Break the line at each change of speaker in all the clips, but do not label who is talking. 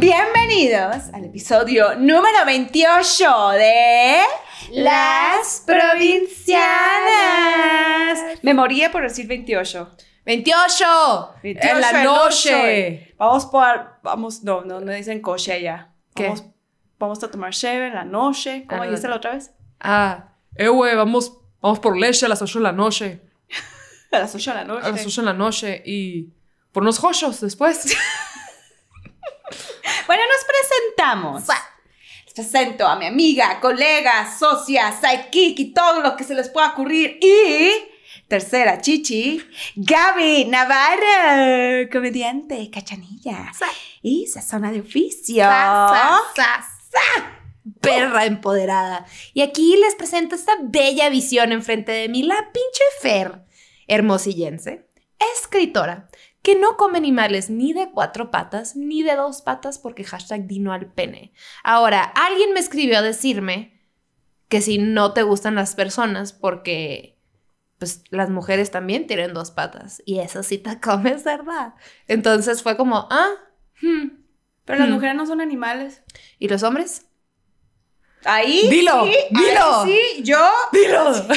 Bienvenidos al episodio número 28 de Las Provincianas. Me moría por decir 28.
28,
28
en la noche.
Vamos por. Vamos, no, no, no dicen coche allá.
¿Qué?
Vamos, vamos a tomar cheve en la noche. ¿Cómo
Ah,
dijiste la otra vez?
Ah, eh, güey, vamos, vamos por leche a las 8 de la noche.
A las 8 de la noche.
A las 8 de la noche y por unos jochos después.
Bueno, nos presentamos. Les presento a mi amiga, colega, socia, sidekick y todo lo que se les pueda ocurrir. Y tercera chichi, Gaby Navarro, comediante, cachanilla y sazona de oficio.
Sa, sa, sa. Perra empoderada. Y aquí les presento esta bella visión enfrente de mí, la pinche Fer, hermosillense, escritora, que no come animales ni de cuatro patas ni de dos patas porque hashtag dino al pene. Ahora, alguien me escribió a decirme que si no te gustan las personas porque pues las mujeres también tienen dos patas y eso sí te comes, ¿verdad? Entonces fue como, ah, hmm.
Pero las
Hmm.
mujeres no son animales.
¿y los hombres?
Ahí.
Dilo,
sí,
dilo.
ahí sí, yo.
Dilo.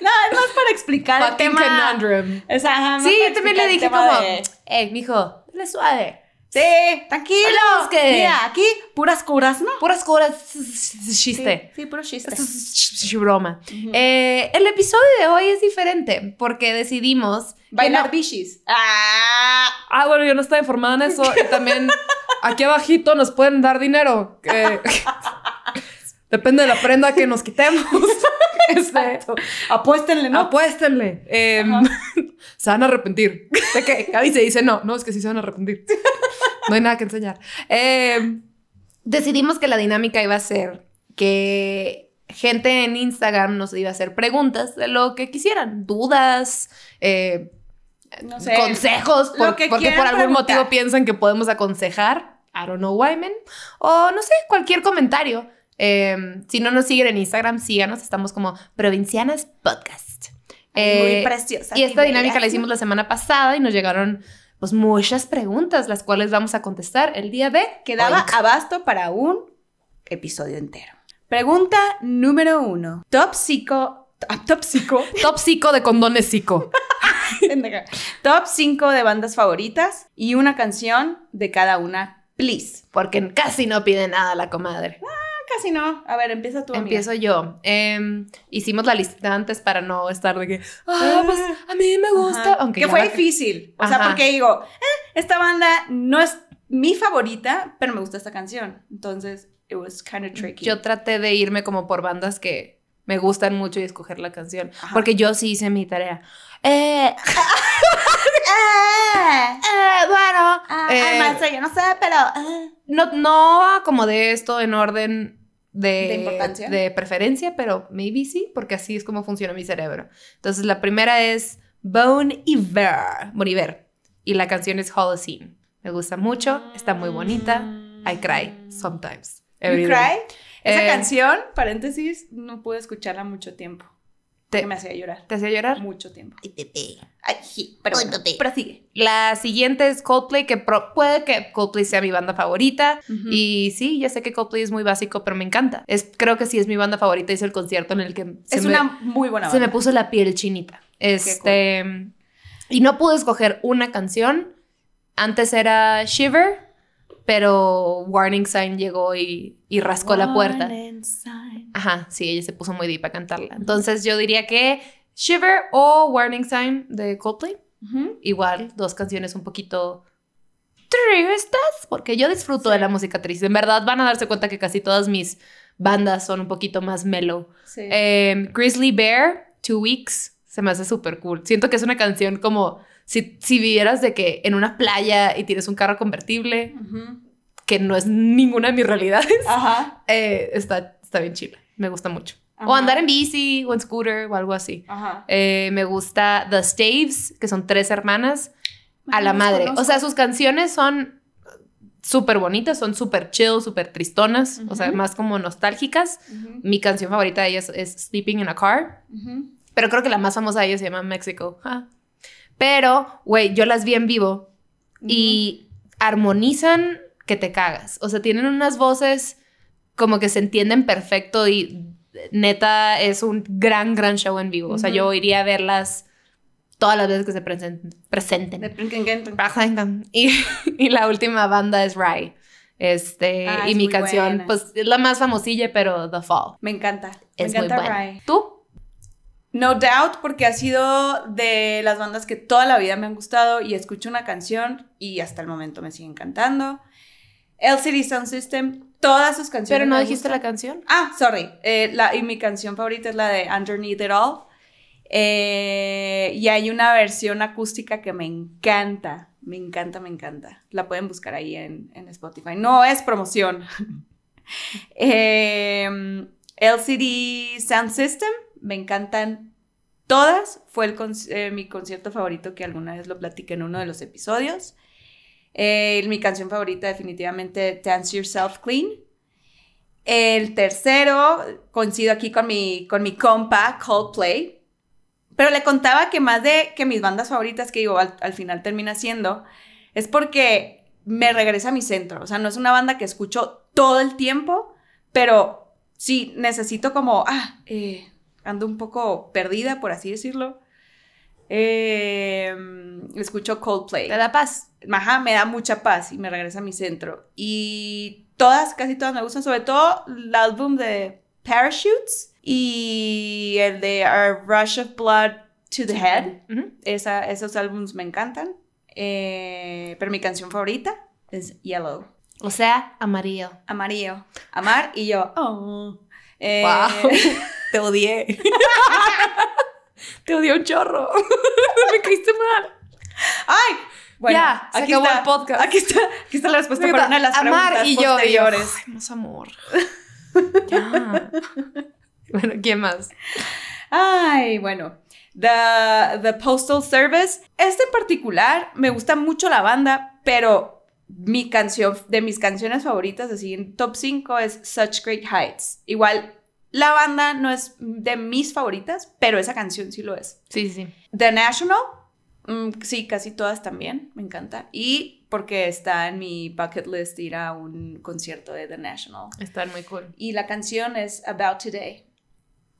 No, es más para explicar el
Fucking
tema.
conundrum.
O sea, ajá,
Sí, yo también le
el
dije como,
de-
hey, mijo, dale suave.
Sí, tranquilos.
Hablamos que-
Mira, aquí puras curas, ¿no?
Puras curas, chiste.
Sí, sí puros chistes.
Esto es ch- broma. Eh, el episodio de hoy es diferente porque decidimos
Bailar
no-
bichis. Ah,
Ah, bueno, yo no estaba informada en eso. Y también aquí abajito nos pueden dar dinero. que- Depende de la prenda que nos quitemos. Este,
apuéstenle, ¿no?
Apuéstenle. Em, se van a arrepentir. ¿De qué? Gaby se dice no. No, es que sí se van a arrepentir. No hay nada que enseñar. Em, decidimos que la dinámica iba a ser que gente en Instagram nos iba a hacer preguntas de lo que quisieran. Dudas, eh,
no sé.
consejos, por-
que
porque por algún
preguntar.
motivo piensan que podemos aconsejar. I don't know why, man. O no sé, cualquier comentario. Eh, si no nos siguen en Instagram, síganos. Estamos como Provincianas Podcast.
Muy
Eh,
preciosa.
y esta dinámica la hicimos la semana pasada y nos llegaron pues muchas preguntas, las cuales vamos a contestar el día de
Quedaba
Oink.
abasto para un episodio entero. Pregunta número uno. Top psico. ah, Top psico.
Top psico de condones psico.
Top 5 de bandas favoritas y una canción de cada una, please.
Porque casi no pide nada la comadre.
Casi no. A ver, empieza tú. amiga.
Empiezo yo. Em, hicimos la lista antes para no estar de que, ah, pues a mí me gusta.
Ajá.
Aunque
que fue
la-
difícil. O sea, porque digo, eh, esta banda no es mi favorita, pero me gusta esta canción. Entonces, it was kind of tricky.
Yo traté de irme como por bandas que me gustan mucho y escoger la canción.
Ajá.
Porque yo sí hice mi tarea. Eh,
Ah,
eh, bueno.
ah,
eh,
yo no sé, pero. ah.
no, no acomodé esto en orden de,
¿De importancia?
de preferencia, pero maybe sí, porque así es como funciona mi cerebro. Entonces, la primera es Bone Iver. Bon Iver. Y la canción es Holocene. Me gusta mucho, está muy bonita. I cry sometimes.
You
Every
cry?
day.
Esa
Eh,
canción, paréntesis, no pude escucharla mucho tiempo.
Te-
Que me hacía llorar.
¿Te hacía llorar?
Mucho tiempo. Ay, sí, pero bueno, prosigue.
La siguiente es Coldplay, que pro- puede que Coldplay sea mi banda favorita. Y sí, ya sé que Coldplay es muy básico, pero me encanta. Es, creo que sí es mi banda favorita. Hice el concierto en el que se,
Es
me,
una muy buena
se me
banda.
puso la piel chinita. Este. Y no pude escoger una canción. Antes era Shiver, pero Warning Sign llegó y, y rascó la puerta.
Sign.
Ajá, sí, ella se puso muy deep a cantarla. Entonces yo diría que Shiver o Warning Sign de Coldplay. Igual, dos canciones un poquito tristes, porque yo disfruto de la música triste. En verdad van a darse cuenta que casi todas mis bandas son un poquito más mellow.
Sí.
Em, Grizzly Bear, Two Weeks, se me hace súper cool. Siento que es una canción como si, si vivieras de que en una playa y tienes un carro convertible, que no es ninguna de mis realidades,
Ajá.
eh, está, está bien chila. Me gusta mucho. O andar en bici o en scooter o algo así.
Ajá.
Eh, me gusta The Staves, que son tres hermanas, a la madre.
conozco.
O sea, sus canciones son súper bonitas, son súper chill, súper tristonas, o sea, más como nostálgicas. Mi canción favorita de ellas es Sleeping in a Car, pero creo que la más famosa de ellas se llama Mexico. Ah. Pero, güey, yo las vi en vivo y armonizan que te cagas. O sea, tienen unas voces como que se entienden perfecto y neta es un gran, gran show en vivo. O sea, yo iría a verlas todas las veces que se presenten. presenten. Y, y la última banda es Rye. Este,
Ah,
y
es
mi
muy
canción,
buena.
pues es la más famosilla, pero The Fall.
Me encanta.
Es
me
muy
encanta
buena.
Rye.
¿Tú?
No Doubt, porque ha sido de las bandas que toda la vida me han gustado y escucho una canción y hasta el momento me siguen cantando. LCD Sound System, todas sus canciones.
Pero no
me
dijiste
gustan.
la canción.
Ah, sorry. Eh, la, y mi canción favorita es la de Underneath It All. Eh, y hay una versión acústica que me encanta. Me encanta, me encanta. La pueden buscar ahí en, en Spotify. No es promoción. Eh, LCD Sound System. Me encantan todas. Fue el eh, mi concierto favorito que alguna vez lo platiqué en uno de los episodios. Eh, mi canción favorita definitivamente Dance Yourself Clean. El tercero, coincido aquí con mi, con mi compa, Coldplay. Pero le contaba que más de que mis bandas favoritas, que digo, al, al final termina siendo, es porque me regresa a mi centro. O sea, no es una banda que escucho todo el tiempo, pero sí necesito como, ah, eh, ando un poco perdida, por así decirlo. Eh, escucho Coldplay.
Te da paz.
Ajá, me da mucha paz y me regresa a mi centro. Y todas, casi todas me gustan, sobre todo el álbum de Parachutes y el de A Rush of Blood to the Head.
Ujú.
Esa- esos álbumes me encantan. Eh, pero mi canción favorita es Yellow.
O sea, amarillo.
Amarillo. Amar y yo. Oh. Eh,
Wow. Te odié. Te odié un chorro. Me caíste mal.
¡Ay! Bueno,
Ya, se
aquí
acabó
está,
el podcast.
Aquí está, aquí está la respuesta para una de las
Amar
preguntas
y yo, y yo,
posteriores.
Ay, más amor. ya. bueno, ¿quién más?
Ay, bueno. The, The Postal Service. Este en particular, me gusta mucho la banda, pero mi canción, de mis canciones favoritas, así en top 5, es Such Great Heights. Igual, la banda no es de mis favoritas, pero esa canción sí lo es.
Sí, sí, sí.
The National. mm, sí, casi todas también, me encanta. Y porque está en mi bucket list ir a un concierto de The National.
Están muy cool.
Y la canción es About Today.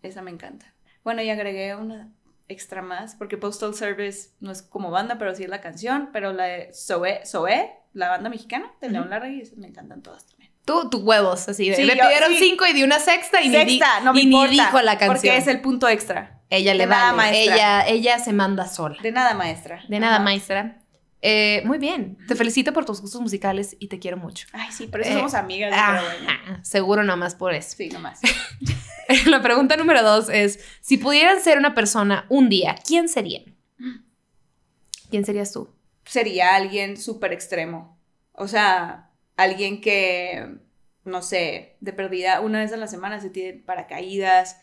Esa me encanta. Bueno, y agregué una extra más, porque Postal Service no es como banda, pero sí es la canción, pero la de Zoé, Zoé la banda mexicana de León. Larregui, esas me encantan todas.
Tú, tus huevos, así de.
Sí,
le
yo-
pidieron
sí.
cinco y di una sexta y, ni,
Sexta, no me
y ni
importa,
dijo la canción.
Porque es el punto extra.
Ella le
nada,
vale.
maestra.
Ella, ella se manda sola.
De nada, maestra.
De nada,
Ajá.
maestra. Eh, muy bien. Te felicito por tus gustos musicales y te quiero mucho.
Ay, sí, por eso
Eh,
somos amigas. pero bueno.
Seguro nomás por eso.
Sí, nomás.
La pregunta número dos es: si pudieran ser una persona un día, ¿quién serían? ¿Quién serías tú?
sería alguien súper extremo. O sea, alguien que, no sé, de perdida una vez a la semana se tiene paracaídas,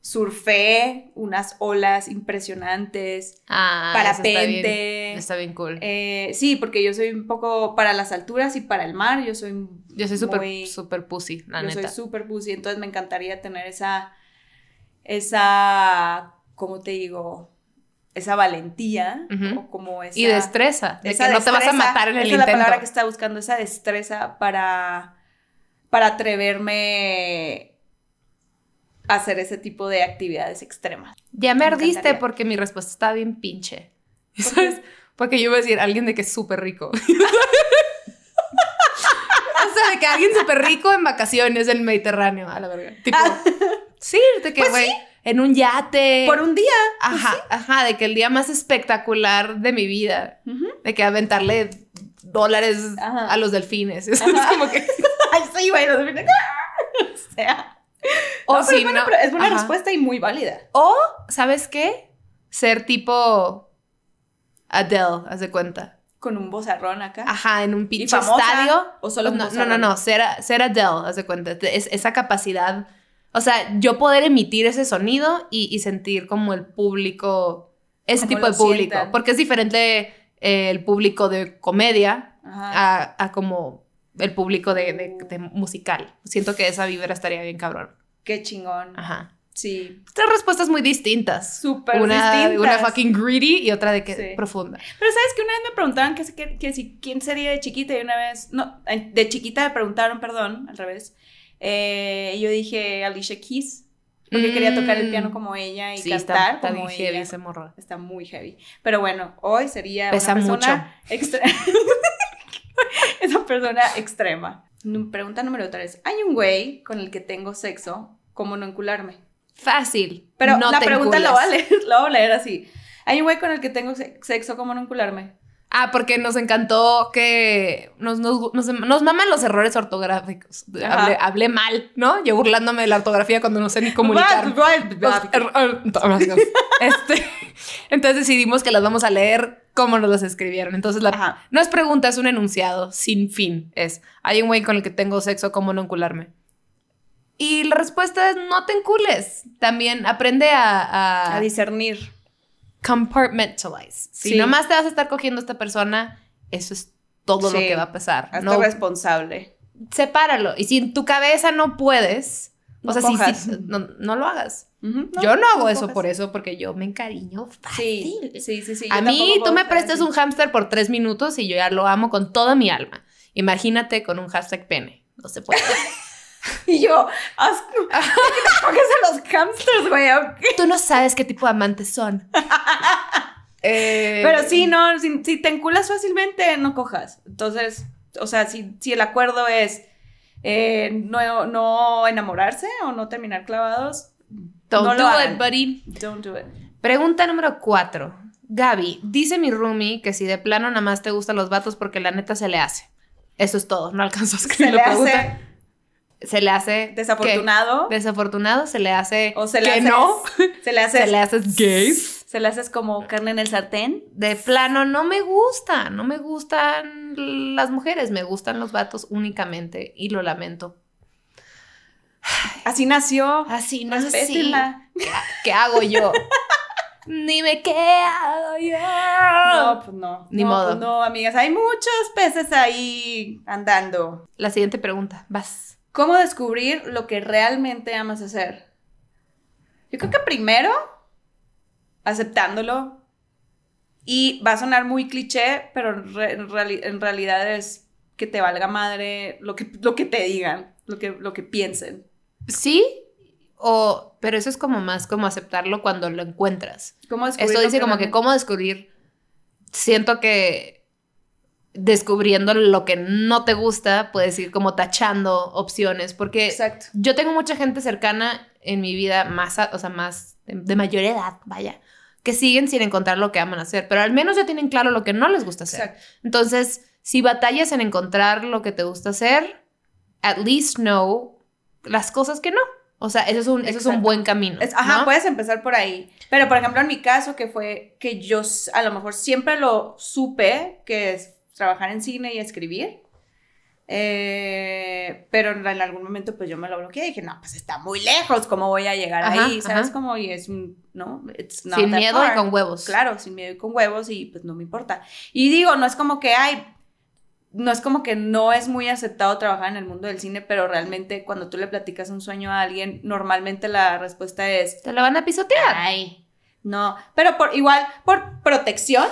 surfé unas olas impresionantes,
Ah, eso está bien-
parapente.
Está bien, cool.
Eh, sí, porque yo soy un poco para las alturas y para el mar, yo soy
yo soy súper, súper pussy, la
yo
neta.
soy súper pussy, entonces me encantaría tener esa, esa, ¿cómo te digo? Esa valentía, o como esa...
y destreza, de
esa
que no te vas a matar en el
esa
intento.
es la palabra que estaba buscando, esa destreza para, para atreverme a hacer ese tipo de actividades extremas.
Ya me
Me
ardiste
encantaría.
porque mi respuesta está bien pinche.
¿Por
¿Sabes?
qué?
Porque yo iba a decir alguien de que es súper rico. o sea, de que alguien súper rico en vacaciones en el Mediterráneo, a la verga. Tipo, sí, de que,
Pues
güey, en un yate.
Por un día.
Ajá, ajá, de que el día más espectacular de mi vida, de que aventarle dólares
Ajá.
a los delfines. Eso es como que.
Ay, sí, bueno, o sea.
O
no,
si
es buena,
no-
es buena respuesta y muy válida.
O, ¿sabes qué? Ser tipo Adele, haz de cuenta.
Con un bozarrón acá.
Ajá, en un
¿Y
pinche estadio.
¿O solo un
no, no, no, no, ser, ser Adele, haz de cuenta. Es, esa capacidad. O sea, yo poder emitir ese sonido y, y sentir como el público, ese
Como
tipo de público.
sientan.
Porque es diferente eh, el público de comedia a, a como el público de, de- de musical. Siento que esa vibra estaría bien cabrón.
Qué chingón.
Ajá.
Sí.
Tres respuestas muy distintas.
Súper
una,
distintas.
Una fucking greedy y otra de que
Sí.
profunda.
Pero sabes que una vez me preguntaban que, que, que si quién sería de chiquita y una vez, no, eh, de chiquita me preguntaron, perdón, al revés. Eh, yo dije Alicia Keys, porque quería tocar el
Mm.
piano como ella y
Sí,
cantar
está, está
como
bien
ella.
heavy ese morro.
Está muy heavy. Pero bueno, hoy sería
Pesa
una persona extra- Esa persona extrema. Pregunta número tres. Hay un güey con el que tengo sexo, ¿cómo no encularme?
Fácil.
Pero
no
la pregunta lo voy, a leer, lo voy a leer así. Hay un güey con el que tengo se- sexo, ¿cómo no encularme?
Ah, porque nos encantó que nos, nos, nos, nos maman los errores ortográficos. Hablé, hablé mal, ¿no? Yo burlándome de la ortografía cuando no sé ni comunicar. Los er- este, entonces decidimos que las vamos a leer como nos las escribieron. Entonces la,
Ajá.
no es pregunta, es un enunciado sin fin. Es, hay un güey con el que tengo sexo, ¿cómo no encularme? Y la respuesta es, no te encules. También aprende a, a
A discernir.
Compartmentalize. Si
Sí.
nomás te vas a estar cogiendo a esta persona, eso es todo lo que va a pasar.
Hazte
No,
responsable.
sepáralo. Y si en tu cabeza no puedes,
No
o sea, si- no, no lo hagas. Yo no hago eso
cojas.
por eso, porque yo me encariño fácil.
sí, sí, sí.
a mí, tú me prestas
así.
un hámster por tres minutos y yo ya lo amo con toda mi alma. Imagínate con un hashtag pene. No se puede.
Y yo. ¿Por qué los hamsters, güey?
Tú no sabes qué tipo de amantes son. Eh,
Pero sí, no, si, si te enculas fácilmente, no cojas. Entonces, o sea, si, si el acuerdo es eh, no, no enamorarse o no terminar clavados,
Don't
no lo
do
hagan.
it, buddy.
don't do it.
Pregunta número cuatro. Gaby, dice mi roomie que si de plano nada más te gustan los vatos porque la neta se le hace. Eso es todo, no alcanzo a
Se
escribir
le
la pregunta.
hace
Se le hace...
desafortunado
¿qué? Desafortunado, se le hace...
o se le
que
hace
no.
se le hace
Se le hace gay.
se le haces como carne en el sartén.
De plano, no me gusta, no me gustan las mujeres, me gustan los vatos únicamente y lo lamento.
Así nació.
Así no así.
Respétenla.
¿Qué, qué hago yo? Dime qué hago yo.
No, pues no.
Ni
no,
modo.
pues no, amigas. Hay muchos peces ahí andando.
La siguiente pregunta, vas.
¿Cómo descubrir lo que realmente amas hacer? Yo creo que primero, aceptándolo. Y va a sonar muy cliché, pero en, re- en reali- en realidad es que te valga madre lo que, lo que te digan, lo que, lo que piensen.
Sí, o, pero eso es como más como aceptarlo cuando lo encuentras.
¿Cómo descubrir
Esto dice como que cómo descubrir. Siento que descubriendo lo que no te gusta, puedes ir como tachando opciones, porque
Exacto.
yo tengo mucha gente cercana en mi vida, más, a- o sea, más de, de mayor edad, vaya, que siguen sin encontrar lo que aman hacer, pero al menos ya tienen claro lo que no les gusta hacer.
Exacto.
Entonces, si batallas en encontrar lo que te gusta hacer, at least know las cosas que no. O sea, eso es un, eso es un buen camino.
Es- ajá,
¿no?
puedes empezar por ahí. Pero, por ejemplo, en mi caso, que fue que yo a lo mejor siempre lo supe, que es trabajar en cine y escribir. Eh, pero en, algún momento, pues yo me lo bloqueé y dije, no, pues está muy lejos, ¿cómo voy a llegar
Ajá,
ahí? ¿Sabes
ajá.
cómo? Y es un, no, it's not
Sin
that
miedo
far.
y con huevos.
Claro, sin miedo y con huevos y pues no me importa. Y digo, no es como que, ay, no es como que no es muy aceptado trabajar en el mundo del cine, pero realmente cuando tú le platicas un sueño a alguien, normalmente la respuesta es,
Te la van a pisotear.
ay, no, pero por igual, por protección,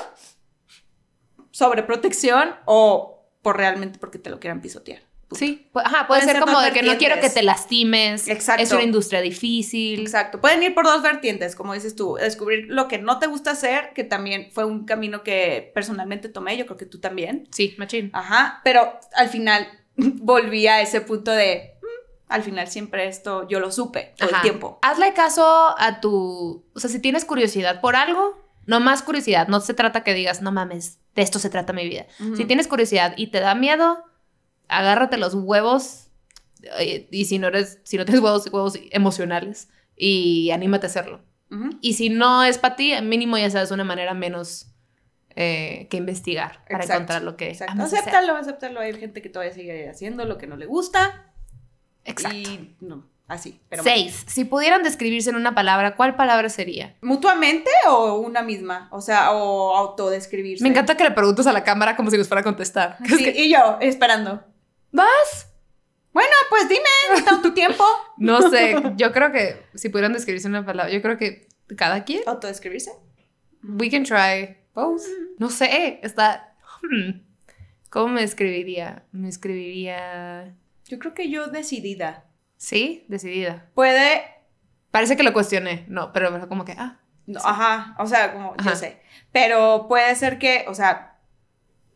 sobreprotección o por realmente porque te lo quieran pisotear.
Sí, ajá, puede
Pueden
ser
ser
como de que no quiero que te lastimes.
Exacto.
Es una industria difícil.
Exacto. Pueden ir por dos vertientes, como dices tú, descubrir lo que no te gusta hacer, que también fue un camino que personalmente tomé, yo creo que tú también.
Sí, machín.
Ajá, pero al final volví a ese punto de, "Mm, al final siempre esto yo lo supe todo
Ajá.
el tiempo.
Hazle caso a tu. O sea, si tienes curiosidad por algo, no más curiosidad. No se trata que digas, no mames, de esto se trata mi vida. Si tienes curiosidad y te da miedo, agárrate los huevos. eh, Y si no eres, si no tienes huevos, huevos emocionales. Y anímate a hacerlo. Y si no es para ti, mínimo ya sabes una manera menos eh, que investigar para encontrar lo que
Exacto. Acéptalo, acéptalo. Hay gente que todavía sigue haciendo lo que no le gusta.
Exacto.
Y no, así. Pero.
Seis. Si pudieran describirse en una palabra, ¿cuál palabra sería?
¿Mutuamente o una misma? O sea, o autodescribirse.
Me encanta que le preguntes a la cámara como si nos fuera a contestar.
Sí, y yo esperando.
¿Vas?
Bueno, pues dime, ¿está tu tiempo?
No sé, yo creo que si pudieran describirse una palabra, yo creo que cada quien.
¿Autodescribirse?
We can try both. No sé, está. hmm, ¿Cómo me escribiría? Me escribiría.
Yo creo que yo decidida.
Sí, decidida.
Puede.
Parece que lo cuestioné. No, pero como que, ah.
no,
Sí.
Ajá, o sea, como yo
Ajá.
sé. Pero puede ser que, o sea,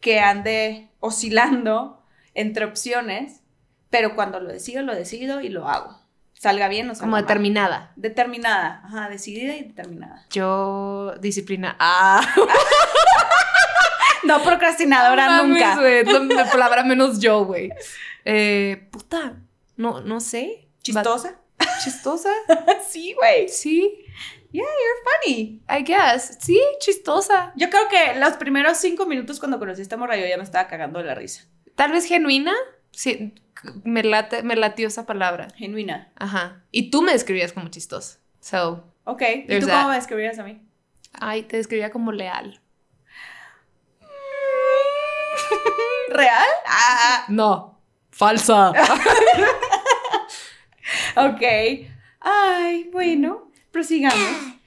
que ande oscilando entre opciones, pero cuando lo decido, lo decido y lo hago. Salga bien o salga
Como
mal.
determinada.
Determinada, ajá, decidida y determinada.
Yo, disciplina. Ah,
No procrastinadora
mames,
nunca.
güey, es la la palabra menos yo, güey. Eh, puta, no, no sé.
¿Chistosa?
¿Chistosa?
sí, güey.
Sí,
Funny.
I guess. Sí, chistosa.
Yo creo que los primeros cinco minutos cuando conocí a esta morra yo ya me estaba cagando de la risa.
Tal vez genuina. Sí, me, late, me latió esa palabra.
Genuina.
Ajá. Y tú me describías como chistosa. So,
Ok. ¿Y tú
that.
cómo me describirías a mí?
ay, te describía como leal.
¿Real? Ah,
No, falsa.
ok. Ay, bueno, prosigamos.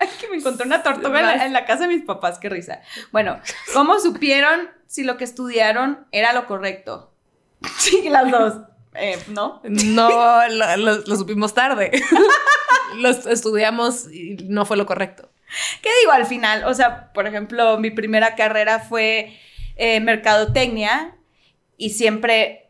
Ay, que me encontré una tortuga en la, en la casa de mis papás, qué risa. Bueno, ¿cómo supieron si lo que estudiaron era lo correcto? Sí, las dos. Eh, ¿No?
No, lo, lo- lo supimos tarde. Los estudiamos y no fue lo correcto.
¿Qué digo al final? O sea, por ejemplo, mi primera carrera fue eh, mercadotecnia y siempre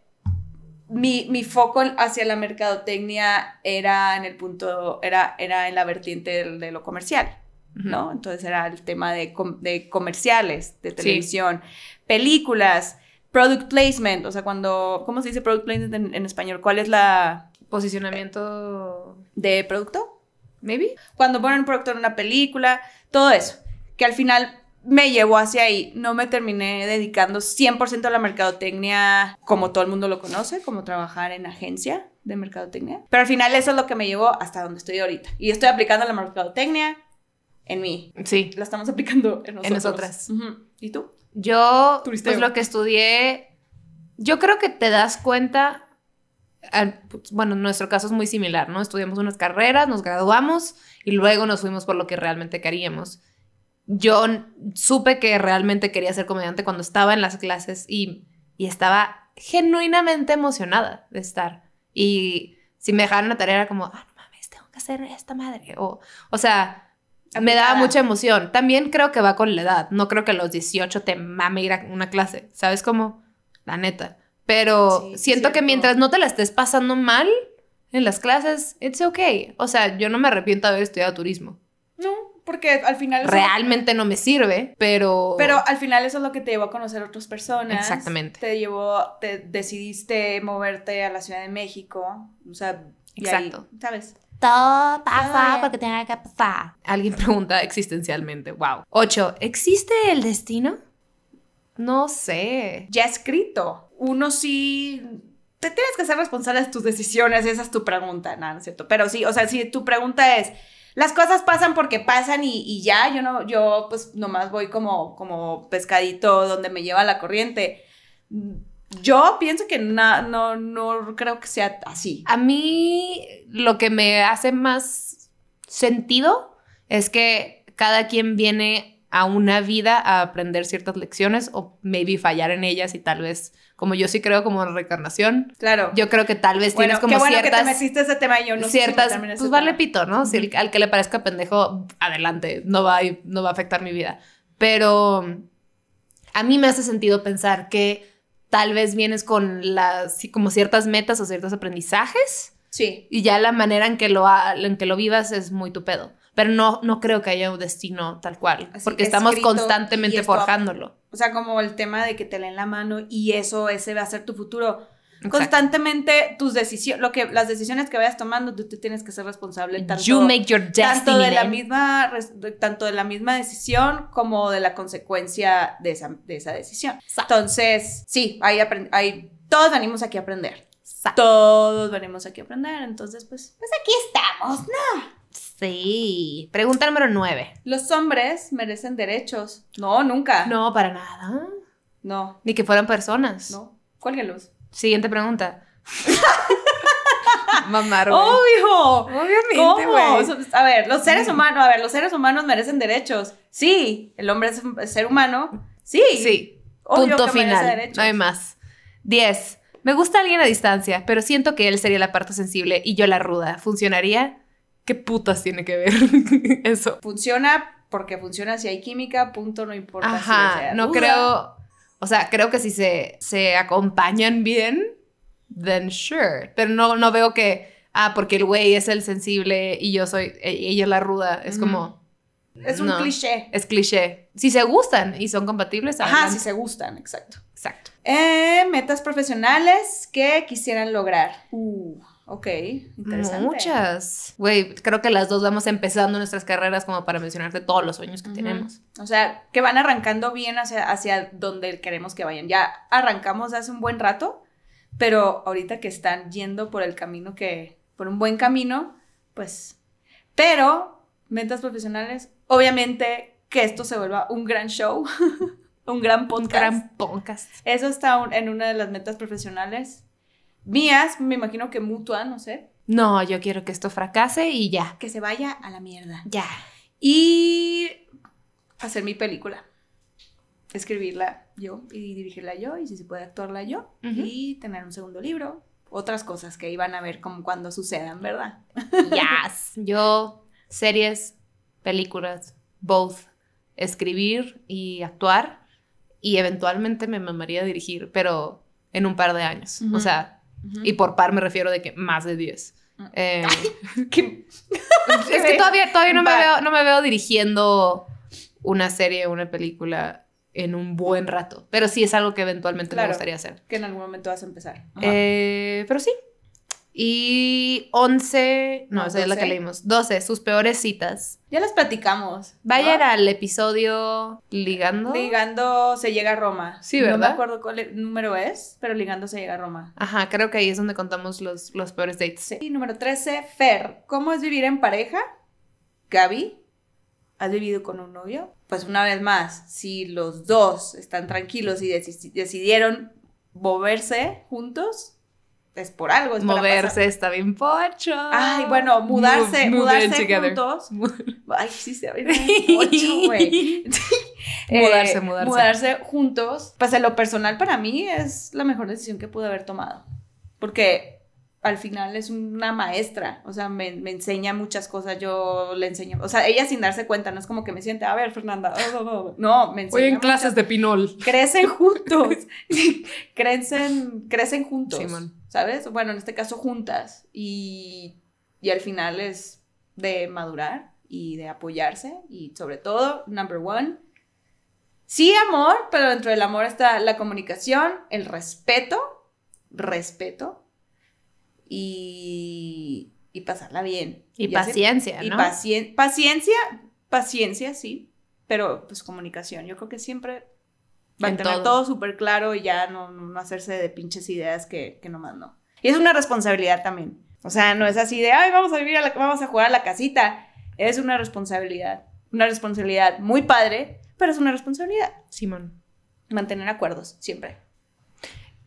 mi, mi foco hacia la mercadotecnia era en el punto, era, era en la vertiente de, de lo comercial, ¿no? Entonces era el tema de, de comerciales, de televisión, películas, product placement, o sea, cuando, ¿cómo se dice product placement en, en español? ¿Cuál es la
Posicionamiento,
de producto?
maybe.
cuando ponen un productor en una película, todo eso, que al final me llevó hacia ahí. No me terminé dedicando 100% a la mercadotecnia como todo el mundo lo conoce, como trabajar en agencia de mercadotecnia. Pero al final eso es lo que me llevó hasta donde estoy ahorita. Y estoy aplicando la mercadotecnia en mí.
Sí.
La estamos aplicando en nosotros.
nosotras.
¿Y tú?
Yo,
Turisteo.
pues lo que estudié, yo creo que te das cuenta, al- pues, bueno, en nuestro caso es muy similar, ¿no? Estudiamos unas carreras, nos graduamos y luego nos fuimos por lo que realmente queríamos. Yo supe que realmente quería ser comediante cuando estaba en las clases y, y estaba genuinamente emocionada de estar. Y si me dejaron una tarea era como, ah, no mames, tengo que hacer esta madre. O, o sea, me daba mucha emoción. También creo que va con la edad. No creo que a los 18 te mame ir a una clase. ¿Sabes cómo? La neta. Pero
Sí,
siento que mientras no te la estés pasando mal en las clases, it's okay. O sea, yo no me arrepiento de haber estudiado turismo.
Porque al final... eso-
Realmente no me sirve, pero...
Pero al final eso es lo que te llevó a conocer a otras personas.
Exactamente.
Te llevó, te decidiste moverte a la Ciudad de México. O sea, y ahí,
Exacto.
¿sabes?
Todo
pasa porque
tenga que pasar. Alguien pregunta existencialmente. Wow. 8. ¿Existe el destino? No sé.
Ya escrito. Uno sí. Te tienes que ser responsable de tus decisiones, esa es tu pregunta, no, no es cierto. Pero sí, o sea, si tu pregunta es, las cosas pasan porque pasan y, ya, yo no, yo pues nomás voy como, como pescadito donde me lleva la corriente. Yo pienso que no, no creo que sea así.
A mí lo que me hace más sentido es que cada quien viene a una vida a aprender ciertas lecciones o maybe fallar en ellas y tal vez, como yo sí creo como en reencarnación,
Claro.
yo creo que tal vez
bueno,
tienes como
qué bueno que te
ciertas...
metiste ese tema y yo no
ciertas, pues vale
tema.
pito, ¿no? Si el- al que le parezca pendejo, adelante, no va, a, no va a afectar mi vida. Pero a mí me hace sentido pensar que tal vez vienes con las, como ciertas metas o ciertos aprendizajes
Sí.
y ya la manera en que lo, ha- en que lo vivas es muy tu pedo. Pero no, no creo que haya un destino tal cual,
Así,
porque estamos constantemente forjándolo.
O sea, como el tema de que te leen la mano y eso, ese va a ser tu futuro.
Exacto.
Constantemente tus decisiones, lo que, las decisiones que vayas tomando, tú te tienes que ser responsable tanto,
you make your destiny.
tanto de la misma, tanto de la misma decisión como de la consecuencia de esa, de esa decisión. Entonces, sí, aprend- hay, todos venimos aquí a aprender. Todos venimos aquí a aprender, entonces pues, pues aquí estamos, ¿no?
Sí. Pregunta número nueve.
Los hombres merecen derechos. No, nunca.
No, para nada.
No,
Ni que fueran personas.
no. Cuélguenlos.
Siguiente pregunta. Mamar.
¡Obvio!
Obviamente,
¿Cómo?
güey.
A ver, los seres humanos, a ver, los seres humanos merecen derechos. Sí, el hombre es un ser humano. Sí.
Sí.
Obvio
Punto
que
final. No hay más. 10. Me gusta alguien a distancia, pero siento que él sería la parte sensible y yo la ruda. ¿Funcionaría? ¿Qué putas tiene que ver eso?
Funciona porque funciona si hay química, punto, no importa
Ajá,
si sea
no
duda.
creo. O sea, creo que si se, se acompañan bien, then sure. Pero no, no veo que, ah, porque el güey es el sensible y yo soy, e- ella es la ruda. Es como.
Es un
no,
cliché.
Es cliché. Si se gustan y son compatibles,
Ajá,
adelante.
si se gustan, exacto.
Exacto.
Eh, metas profesionales que quisieran lograr. Uh, ok, interesante.
Muchas. Güey, creo que las dos vamos empezando nuestras carreras como para mencionarte todos los sueños que
Ujú.
tenemos.
O sea, que van arrancando bien hacia, hacia donde queremos que vayan. Ya arrancamos hace un buen rato, pero ahorita que están yendo por el camino que, por un buen camino, pues, pero metas profesionales, obviamente que esto se vuelva un gran show, un gran
Un
podcast.
gran podcast.
Eso está un- en una de las metas profesionales. Mías, me imagino que mutua, no sé,
No, yo quiero que esto fracase y ya.
que se vaya a la mierda.
Ya.
Y hacer mi película. Escribirla yo y dirigirla yo y si se puede actuarla yo y tener un segundo libro. Otras cosas que iban a ver como cuando sucedan, ¿verdad?
Yes. Yo, series, películas, both. Escribir y actuar. Y eventualmente me mamaría dirigir, pero en un par de años. O sea, y por par me refiero de que más de 10.
Mm.
Eh, es que todavía, todavía no, me veo, no me veo dirigiendo una serie o una película en un buen rato. Pero sí es algo que eventualmente
Claro.
me gustaría hacer.
Que en algún momento vas a empezar.
Eh, pero sí. Y 11, no,
No,
esa es la que
12.
leímos. 12, sus peores citas.
ya las platicamos. ¿no?
Vayan al episodio Ligando.
Ligando se llega a Roma.
Sí,
No me
¿verdad?
acuerdo cuál el número es, pero ligando se llega a Roma.
Ajá, creo que ahí es donde contamos los, los peores dates.
Sí. Y número 13, Fer. ¿Cómo es vivir en pareja? Gaby, ¿has vivido con un novio? Pues una vez más, si los dos están tranquilos y deci- decidieron moverse juntos, es por algo. Es
Moverse está bien pocho.
Ay, bueno, mudarse,
Move-
mudarse juntos. Ay, sí, se ve bien ocho, güey.
Mudarse,
Eh,
mudarse.
Mudarse juntos. Pues en lo personal para mí es la mejor decisión que pude haber tomado. Porque al final es una maestra. O sea, me, me enseña muchas cosas. Yo le enseño. O sea, ella sin darse cuenta, no es como que me siente, a ver, Fernanda. oh, oh, oh". No, me enseña.
Voy en
muchas-
clases de pinol.
Crecen juntos. crecen, crecen juntos. ¿Sabes? Bueno, en este caso juntas. Y, y al final es de madurar y de apoyarse. Y sobre todo, number one, sí amor, pero dentro del amor está la comunicación, el respeto, respeto y, y pasarla bien.
Y paciencia,
y
¿no?
pacien- paciencia, paciencia, sí, pero pues comunicación. Yo creo que siempre va a
En
tener
todo.
todo, súper claro y ya no, no- no hacerse de pinches ideas que, que nomás no. Y es una responsabilidad también. O sea, no es así de, ay, vamos a vivir, a la, vamos a jugar a la casita. Es una responsabilidad. Una responsabilidad muy padre, pero es una responsabilidad.
Simón.
Mantener acuerdos, siempre.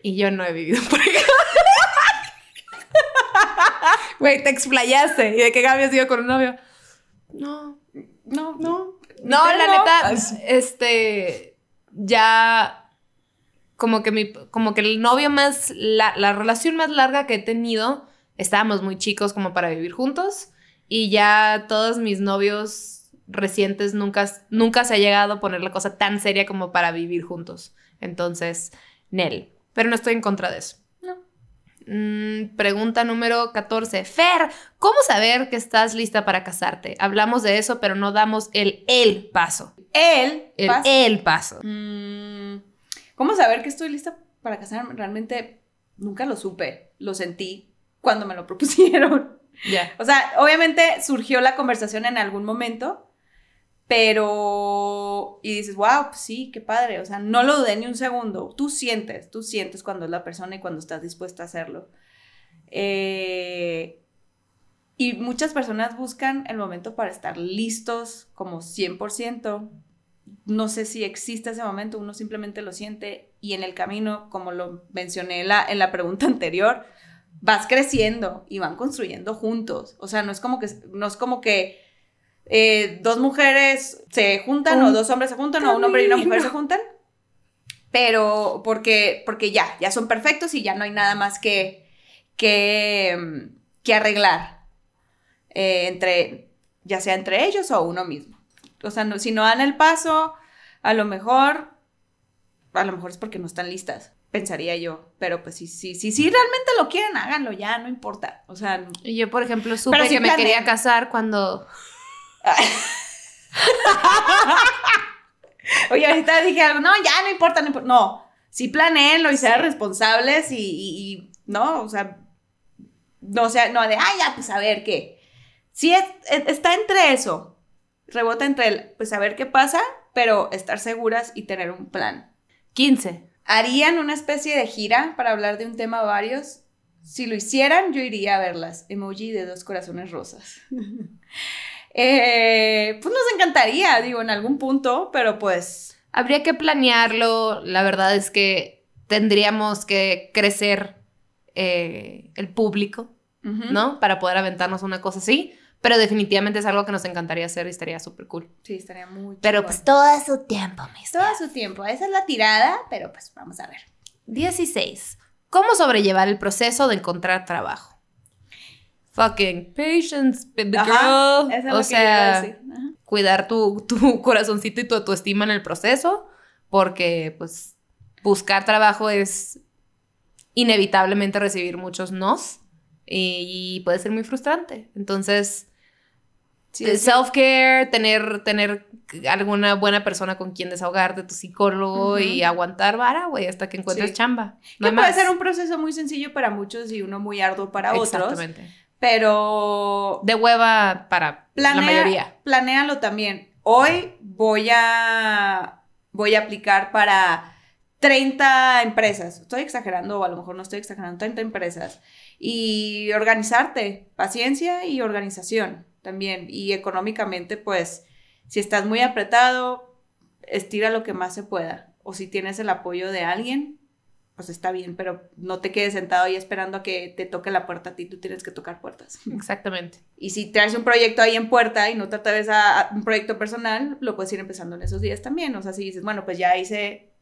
Y yo no he vivido por acá. Güey, te explayaste. ¿Y de qué Gaby has ido con un novio? No.
No, no.
No, la
no.
neta, este, ya, como que mi, como que el novio más, la, la relación más larga que he tenido, estábamos muy chicos como para vivir juntos y ya todos mis novios recientes nunca, nunca se ha llegado a poner la cosa tan seria como para vivir juntos. Entonces, Nel, pero no estoy en contra de eso. Mm, pregunta número 14. Fer, ¿cómo saber que estás lista para casarte? Hablamos de eso, pero no damos el el paso. El el paso.
Mm, ¿Cómo saber que estoy lista para casarme? Realmente nunca lo supe, lo sentí cuando me lo propusieron.
Ya.
O sea, obviamente surgió la conversación en algún momento, pero... Y dices, wow, pues sí, qué padre. O sea, no lo dudé ni un segundo. Tú sientes, tú sientes cuando es la persona y cuando estás dispuesta a hacerlo. Eh, y muchas personas buscan el momento para estar listos como 100%. no sé si existe ese momento, uno simplemente lo siente y en el camino, como lo mencioné en la, en la pregunta anterior, vas creciendo y van construyendo juntos. O sea, no es como que, no es como que eh, dos mujeres se juntan o dos hombres se juntan o un hombre y una mujer se juntan. Pero porque, porque ya, ya son perfectos y ya no hay nada más que, que, que arreglar eh, entre, ya sea entre ellos o uno mismo. O sea, si no dan el paso, a lo mejor, a lo mejor es porque no están listas pensaría yo. Pero pues sí, sí, sí, sí, realmente lo quieren, háganlo ya, no importa. O sea.
Y yo, por ejemplo, supe que me quería casar cuando.
Oye, ahorita dije algo, no, ya no importa, no importa. No, sí planeenlo y sean responsables y, no, o sea, no sea, no de, ay, ya, pues a ver qué. Sí, está entre eso, rebota entre el, pues a ver qué pasa, pero estar seguras y tener un plan.
15
harían una especie de gira para hablar de un tema varios. Si lo hicieran, yo iría a verlas. Emoji de dos corazones rosas. Eh, pues nos encantaría, digo, en algún punto, pero pues...
Habría que planearlo. La verdad es que tendríamos que crecer eh, el público, ¿no? Para poder aventarnos una cosa así. Pero definitivamente es algo que nos encantaría hacer y estaría súper cool.
Sí, estaría muy
Pero pues todo a su tiempo, mis.
Todo a su tiempo. Esa es la tirada, pero pues vamos a ver.
16. ¿Cómo sobrellevar el proceso de encontrar trabajo? Fucking patience, baby girl. o sea, cuidar tu, tu corazoncito y tu autoestima en el proceso, porque pues buscar trabajo es inevitablemente recibir muchos nos y puede ser muy frustrante. Entonces, self-care, tener, tener alguna buena persona con quien desahogarte, tu psicólogo y aguantar vara, güey, hasta que encuentres chamba.
que puede ser un proceso muy sencillo para muchos y uno muy arduo para otros. Exactamente. Pero.
De hueva para la mayoría.
Planéalo también. Hoy voy a. Voy a aplicar para 30 empresas. Estoy exagerando, o a lo mejor no estoy exagerando, 30 empresas. Y organizarte, paciencia y organización también. Y económicamente, pues, si estás muy apretado, estira lo que más se pueda. O si tienes el apoyo de alguien, pues está bien, pero no te quedes sentado ahí esperando a que te toque la puerta a ti, tú tienes que tocar puertas.
Exactamente.
Y si traes un proyecto ahí en puerta y no te atreves a, un proyecto personal, lo puedes ir empezando en esos días también. O sea, si dices, bueno, pues ya hice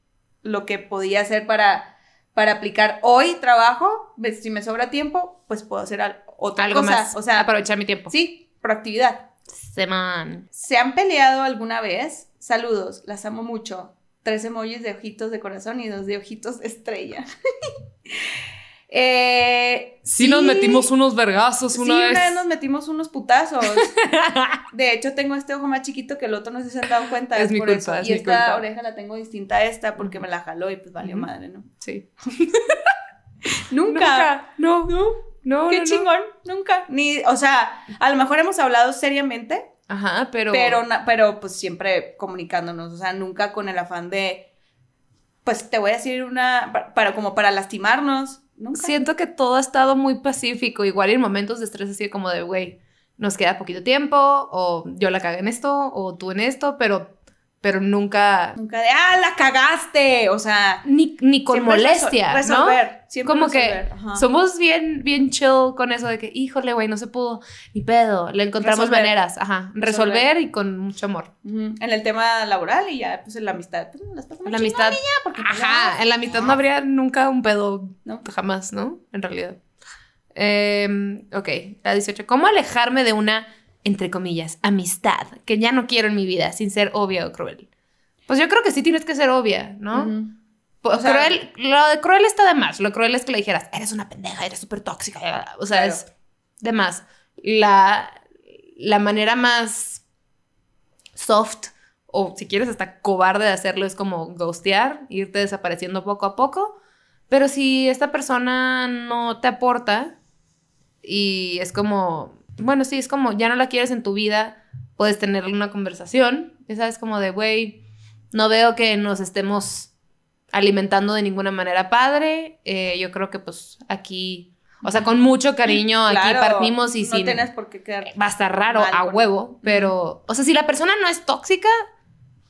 lo que podía hacer para, para aplicar hoy trabajo, si me sobra tiempo, pues puedo hacer otra
Algo
cosa.
Más,
o sea,
aprovechar mi tiempo.
Sí, proactividad.
Seman.
¿Se han peleado alguna vez? Saludos, las amo mucho. Tres emojis de ojitos de corazón y dos de ojitos de estrella.
eh, sí, nos metimos unos vergazos una
sí,
vez.
una vez nos metimos unos putazos. de hecho, tengo este ojo más chiquito que el otro, no sé si se han dado cuenta.
Es, mi culpa,
y esta oreja la tengo distinta a esta porque me la jaló y pues valió madre, ¿no?
Sí.
Nunca.
Nunca. No. No. No,
Qué chingón, nunca. Ni, o sea, a lo mejor hemos hablado seriamente.
Ajá, pero.
Pero, pero pues siempre comunicándonos. O sea, nunca con el afán de. Pues te voy a decir una. Para, como para lastimarnos. Nunca.
Siento que todo ha estado muy pacífico. Igual en momentos de estrés, así como de, güey, nos queda poquito tiempo. O yo la cagué en esto. O tú en esto. Pero pero nunca...
Nunca de, ah, la cagaste, o sea...
Ni, ni con molestia,
resolver,
¿no? Como que somos bien, bien chill con eso de que, híjole, güey, no se pudo, ni pedo, le encontramos maneras, ajá, resolver. y con mucho amor.
En el tema laboral y ya, pues en la amistad, pues
la amistad, porque, pues, ajá, en la amistad no habría nunca un pedo, ¿no? jamás, ¿no? En realidad. Eh, ok, la 18, ¿cómo alejarme de una entre comillas, amistad, que ya no quiero en mi vida, sin ser obvia o cruel. Pues yo creo que sí tienes que ser obvia, ¿no? Pues, cruel, lo de cruel está de más. Lo cruel es que le dijeras, eres una pendeja, eres súper tóxica. O sea, es de más. La, la manera más soft o si quieres hasta cobarde de hacerlo es como ghostear, irte desapareciendo poco a poco. Pero si esta persona no te aporta y es como, bueno, sí, es como, ya no la quieres en tu vida, puedes tener una conversación, esa es como de, güey, no veo que nos estemos alimentando de ninguna manera padre, eh, yo creo que pues aquí, o sea, con mucho cariño aquí partimos y
no tienes por qué quedar
va a estar raro a huevo, pero, o sea, si la persona no es tóxica,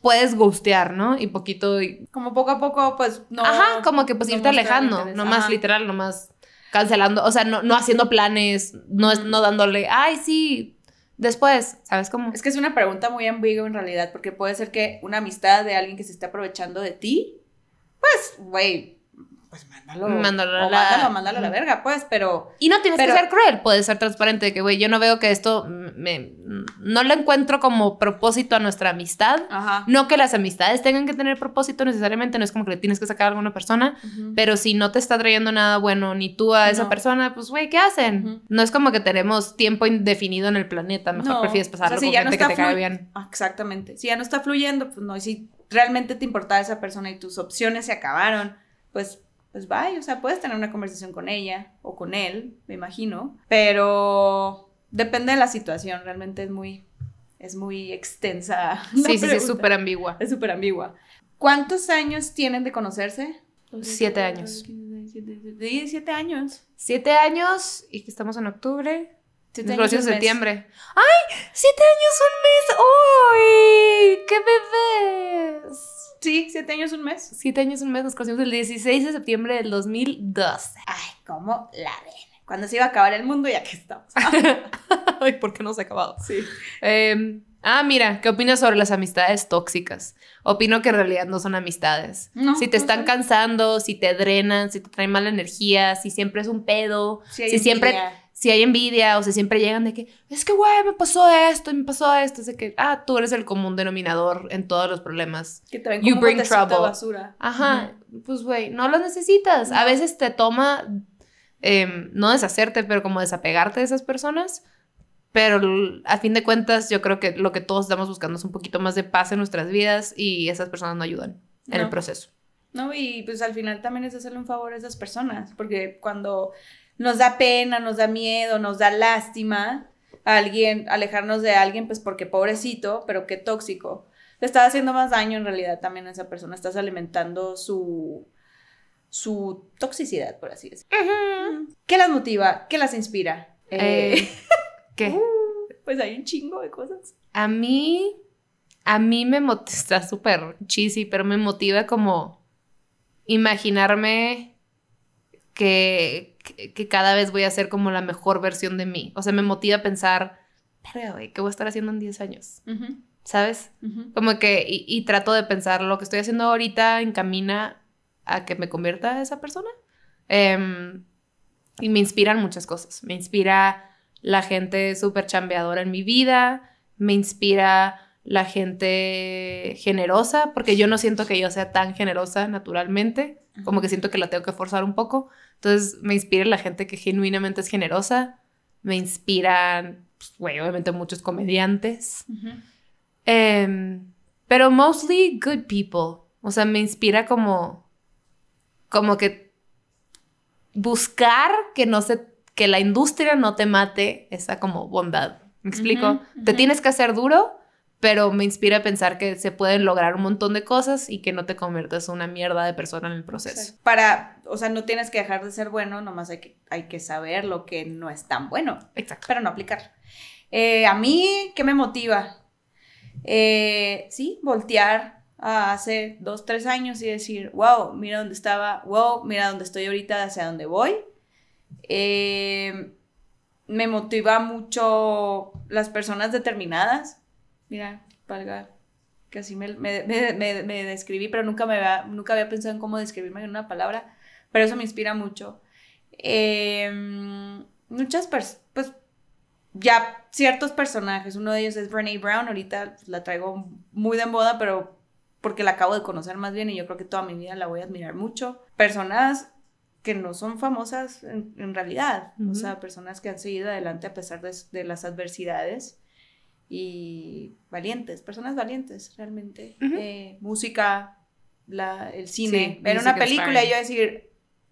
puedes gustear, ¿no? Y poquito... y-
Como poco a poco, pues no.
Ajá, como que pues
no
irte alejando,
interés.
no más
Ajá.
literal, no más cancelando, o sea, no, no haciendo planes, no, no dándole, ay, sí, después, ¿sabes cómo?
Es que es una pregunta muy ambigua en realidad, porque puede ser que una amistad de alguien que se esté aprovechando de ti, pues, güey, pues mándalo.
Mándalo a la-
mándalo, mándalo a la verga, pues, pero.
Y no tienes
Pero-
que ser cruel, puedes ser transparente de que, güey, yo no veo que esto me, no le encuentro como propósito a nuestra amistad.
Ajá.
No que las amistades tengan que tener propósito necesariamente, no es como que le tienes que sacar a alguna persona, pero si no te está trayendo nada bueno ni tú a esa
No.
persona, pues güey, ¿qué hacen? No es como que tenemos tiempo indefinido en el planeta, mejor
No,
prefieres
o sea,
pasarlo
si
con
ya no
gente que te cae bien.
Exactamente. Si ya no está fluyendo, pues no. Y si realmente te importaba esa persona y tus opciones se acabaron, pues, pues bye. O sea, puedes tener una conversación con ella o con él, me imagino. Pero depende de la situación. Realmente es muy, es muy extensa.
Sí, sí, sí, es
pregunta.
súper ambigua.
Es súper ambigua. ¿Cuántos años tienen de conocerse?
Siete años.
Sí, siete años.
Siete años y que estamos en octubre.
Siete
Nos
años
en septiembre. ¡Ay! ¡Siete años, un mes! ¡Uy! ¡Qué bebés!
Sí, siete años, un mes.
Siete años, un mes. Nos conocimos el 16 de septiembre del 2012.
Ay, ¿cómo la ven? Cuando se iba a acabar el mundo, ya que estamos.
Ay, ¿por qué no se ha acabado?
Sí.
Eh, ah, mira, ¿qué opinas sobre las amistades tóxicas? Opino que en realidad no son amistades.
No,
si te
no
están
son.
cansando, si te drenan, si te traen mala energía, si siempre es un pedo, si siempre. Si hay envidia o si siempre llegan de que, es que, güey, me pasó esto me pasó esto. Es que, ah, tú eres el común denominador en todos los problemas.
Que te ven
You
como
bring trouble.
basura.
Ajá, pues, güey, no lo necesitas. A veces te toma, em, no deshacerte, pero como desapegarte de esas personas. Pero a fin de cuentas, yo creo que lo que todos estamos buscando es un poquito más de paz en nuestras vidas y esas personas no ayudan en el proceso.
No, y pues al final también es hacerle un favor a esas personas, porque cuando nos da pena, nos da miedo, nos da lástima a alguien, alejarnos de alguien, pues porque pobrecito, pero qué tóxico. Le estás haciendo más daño en realidad también a esa persona, estás alimentando su, su toxicidad, por así decirlo. ¿Qué las motiva? ¿Qué las inspira? Eh,
Eh, ¿Qué?
pues hay un chingo de cosas.
A mí, a mí me motiva, está súper cheesy, pero me motiva como imaginarme que, que, que cada vez voy a ser como la mejor versión de mí. O sea, me motiva a pensar, güey, ¿qué voy a estar haciendo en 10 años? ¿Sabes? Como que, y, y trato de pensar, lo que estoy haciendo ahorita encamina a que me convierta a esa persona. Em, y me inspiran muchas cosas. Me inspira la gente súper chambeadora en mi vida, me inspira la gente generosa, porque yo no siento que yo sea tan generosa naturalmente, como que siento que la tengo que forzar un poco. Entonces me inspira la gente que genuinamente es generosa, me inspiran, pues, güey, obviamente muchos comediantes. Em, pero mostly good people. O sea, me inspira como. Como que. Buscar que no se. Que la industria no te mate esa como bondad. ¿Me explico? Te tienes que hacer duro, pero me inspira a pensar que se pueden lograr un montón de cosas y que no te conviertas en una mierda de persona en el proceso.
Exacto. Para, o sea, no tienes que dejar de ser bueno, nomás hay que, hay que saber lo que no es tan bueno,
Exacto.
pero no aplicarlo. Eh, a mí, ¿qué me motiva? Eh, sí, voltear a hace dos, tres años y decir, wow, mira dónde estaba, wow, mira dónde estoy ahorita, hacia dónde voy. Eh, me motiva mucho las personas determinadas. Mira, valga, que así me, me- me- me- describí, pero nunca, me había, nunca había pensado en cómo describirme en una palabra, pero eso me inspira mucho. Eh, muchas personas, pues ya ciertos personajes, uno de ellos es Brene Brown, ahorita la traigo muy de moda, pero porque la acabo de conocer más bien y yo creo que toda mi vida la voy a admirar mucho. Personas que no son famosas en, en realidad,
Ujú.
o sea, personas que han seguido adelante a pesar de, de las adversidades y valientes, personas valientes realmente. Eh, música, la, el cine,
Sí,
ver una película y yo decir,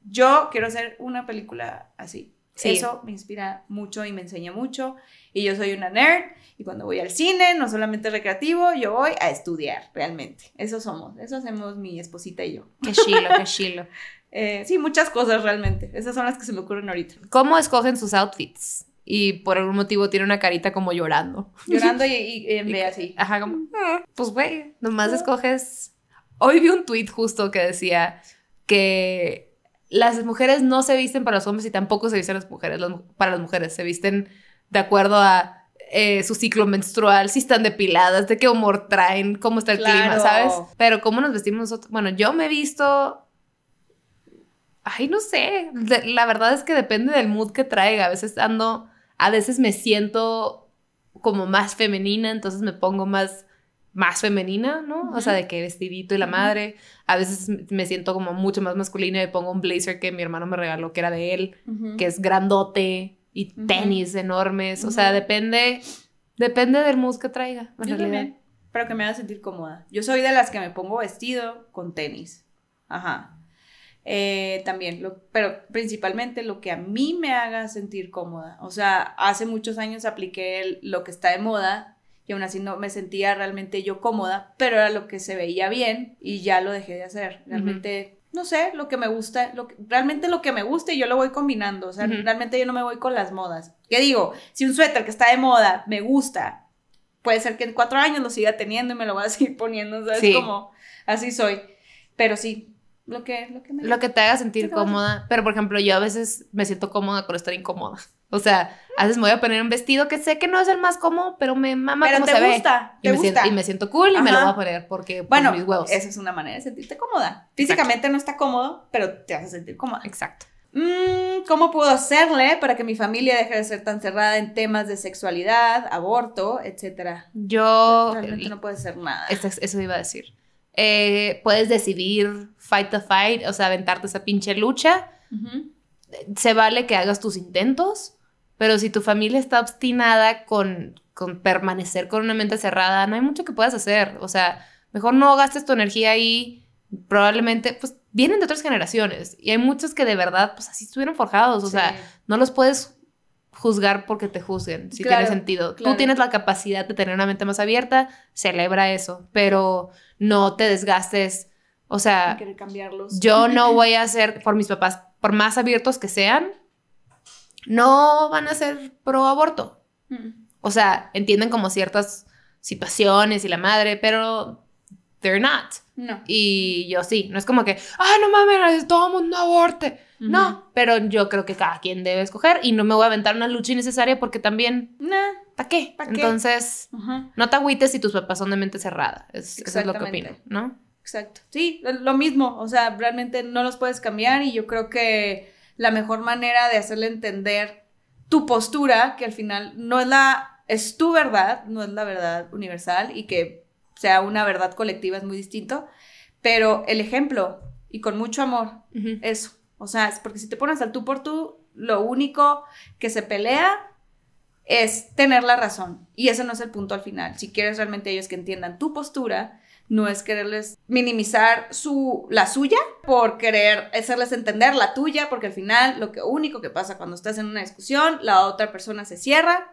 yo quiero hacer una película así.
Sí.
Eso me inspira mucho y me enseña mucho. Y yo soy una nerd y cuando voy al cine, no solamente recreativo, yo voy a estudiar realmente. Eso somos, eso hacemos mi esposita y yo.
Qué chilo, qué chilo.
Eh, sí, muchas cosas realmente. Esas son las que se me ocurren ahorita.
¿Cómo escogen sus outfits? Y por algún motivo tiene una carita como llorando.
Llorando y, y, y en vez así.
Ajá, como, "Ah, pues güey, nomás escoges. Hoy vi un tweet justo que decía que las mujeres no se visten para los hombres y tampoco se visten las mujeres, las para las mujeres, se visten de acuerdo a eh, su ciclo menstrual, si están depiladas, de qué humor traen, cómo está el clima. ¿sabes? Pero cómo nos vestimos nosotros. Bueno, yo me he visto. Ay, no sé. De- La verdad es que depende del mood que traiga. A veces ando. A veces me siento como más femenina, entonces me pongo más. Más femenina, ¿no? O sea, de que vestidito y la madre. A veces me siento como mucho más masculina y pongo un blazer que mi hermano me regaló, que era de él que es grandote y tenis enormes. O sea, depende, depende del mood que traiga. en
Yo
realidad.
también, pero que me haga sentir cómoda. Yo soy de las que me pongo vestido con tenis. Ajá. Eh, también, lo- pero principalmente lo que a mí me haga sentir cómoda. O sea, hace muchos años apliqué el- lo que está de moda y aún así no me sentía realmente yo cómoda, pero era lo que se veía bien y ya lo dejé de hacer. Realmente, no sé, lo que me gusta, lo que- realmente lo que me gusta y yo lo voy combinando. O sea, realmente yo no me voy con las modas. ¿Qué digo? Si un suéter que está de moda me gusta, puede ser que en cuatro años lo siga teniendo y me lo voy a seguir poniendo, ¿sabes?
Sí.
Como así soy. Pero sí, lo que, lo que me...
Lo que te haga sentir cómoda. Pero, por ejemplo, yo a veces me siento cómoda con estar incómoda. O sea, a veces me voy a poner un vestido que sé que no es el más cómodo, pero me mama
Pero
cómo
te
se
gusta,
ve.
te
y, me
gusta.
Siento, y me siento cool y me lo voy a poner porque por
bueno,
mis huevos.
esa es una manera de sentirte cómoda. Físicamente no está cómodo, pero te hace sentir cómoda.
Exacto.
Mm, ¿Cómo puedo hacerle para que mi familia deje de ser tan cerrada en temas de sexualidad, aborto, etcétera?
Yo.
Realmente no puede ser nada.
Eso, eso iba a decir. Eh, puedes decidir fight the fight, o sea, aventarte esa pinche lucha.
Ujú.
se vale que hagas tus intentos, pero si tu familia está obstinada con, con permanecer con una mente cerrada, no hay mucho que puedas hacer. O sea, mejor no gastes tu energía ahí. Probablemente, pues, vienen de otras generaciones y hay muchos que de verdad, pues, así estuvieron forjados. O sea, no los puedes juzgar porque te juzguen, si
Claro,
tiene sentido.
claro.
Tú tienes la capacidad de tener una mente más abierta, celebra eso, pero no te desgastes. O sea,
cambiarlos.
yo no voy a ser, por mis papás, por más abiertos que sean, no van a ser pro aborto.
Mm.
O sea, entienden como ciertas situaciones y la madre, pero they're not.
No.
Y yo sí, no es como que, ah, no mames, todo el mundo aborte. No, pero yo creo que cada quien debe escoger y no me voy a aventar una lucha innecesaria porque también,
Nah.
¿para qué?
¿Pa' qué?
Entonces, no te agüites si tus papás son de mente cerrada. Es, eso es lo que opino. ¿no?
Exacto. Sí, lo- mismo. O sea, realmente no los puedes cambiar y yo creo que la mejor manera de hacerle entender tu postura, que al final no es la, es tu verdad, no es la verdad universal y que sea una verdad colectiva es muy distinto, pero el ejemplo y con mucho amor,
Ujú.
eso. O sea, es porque si te pones al tú por tú, lo único que se pelea es tener la razón. Y ese no es el punto al final. Si quieres realmente ellos que entiendan tu postura, no es quererles minimizar su, la suya por querer hacerles entender la tuya, porque al final lo que único que pasa cuando estás en una discusión, la otra persona se cierra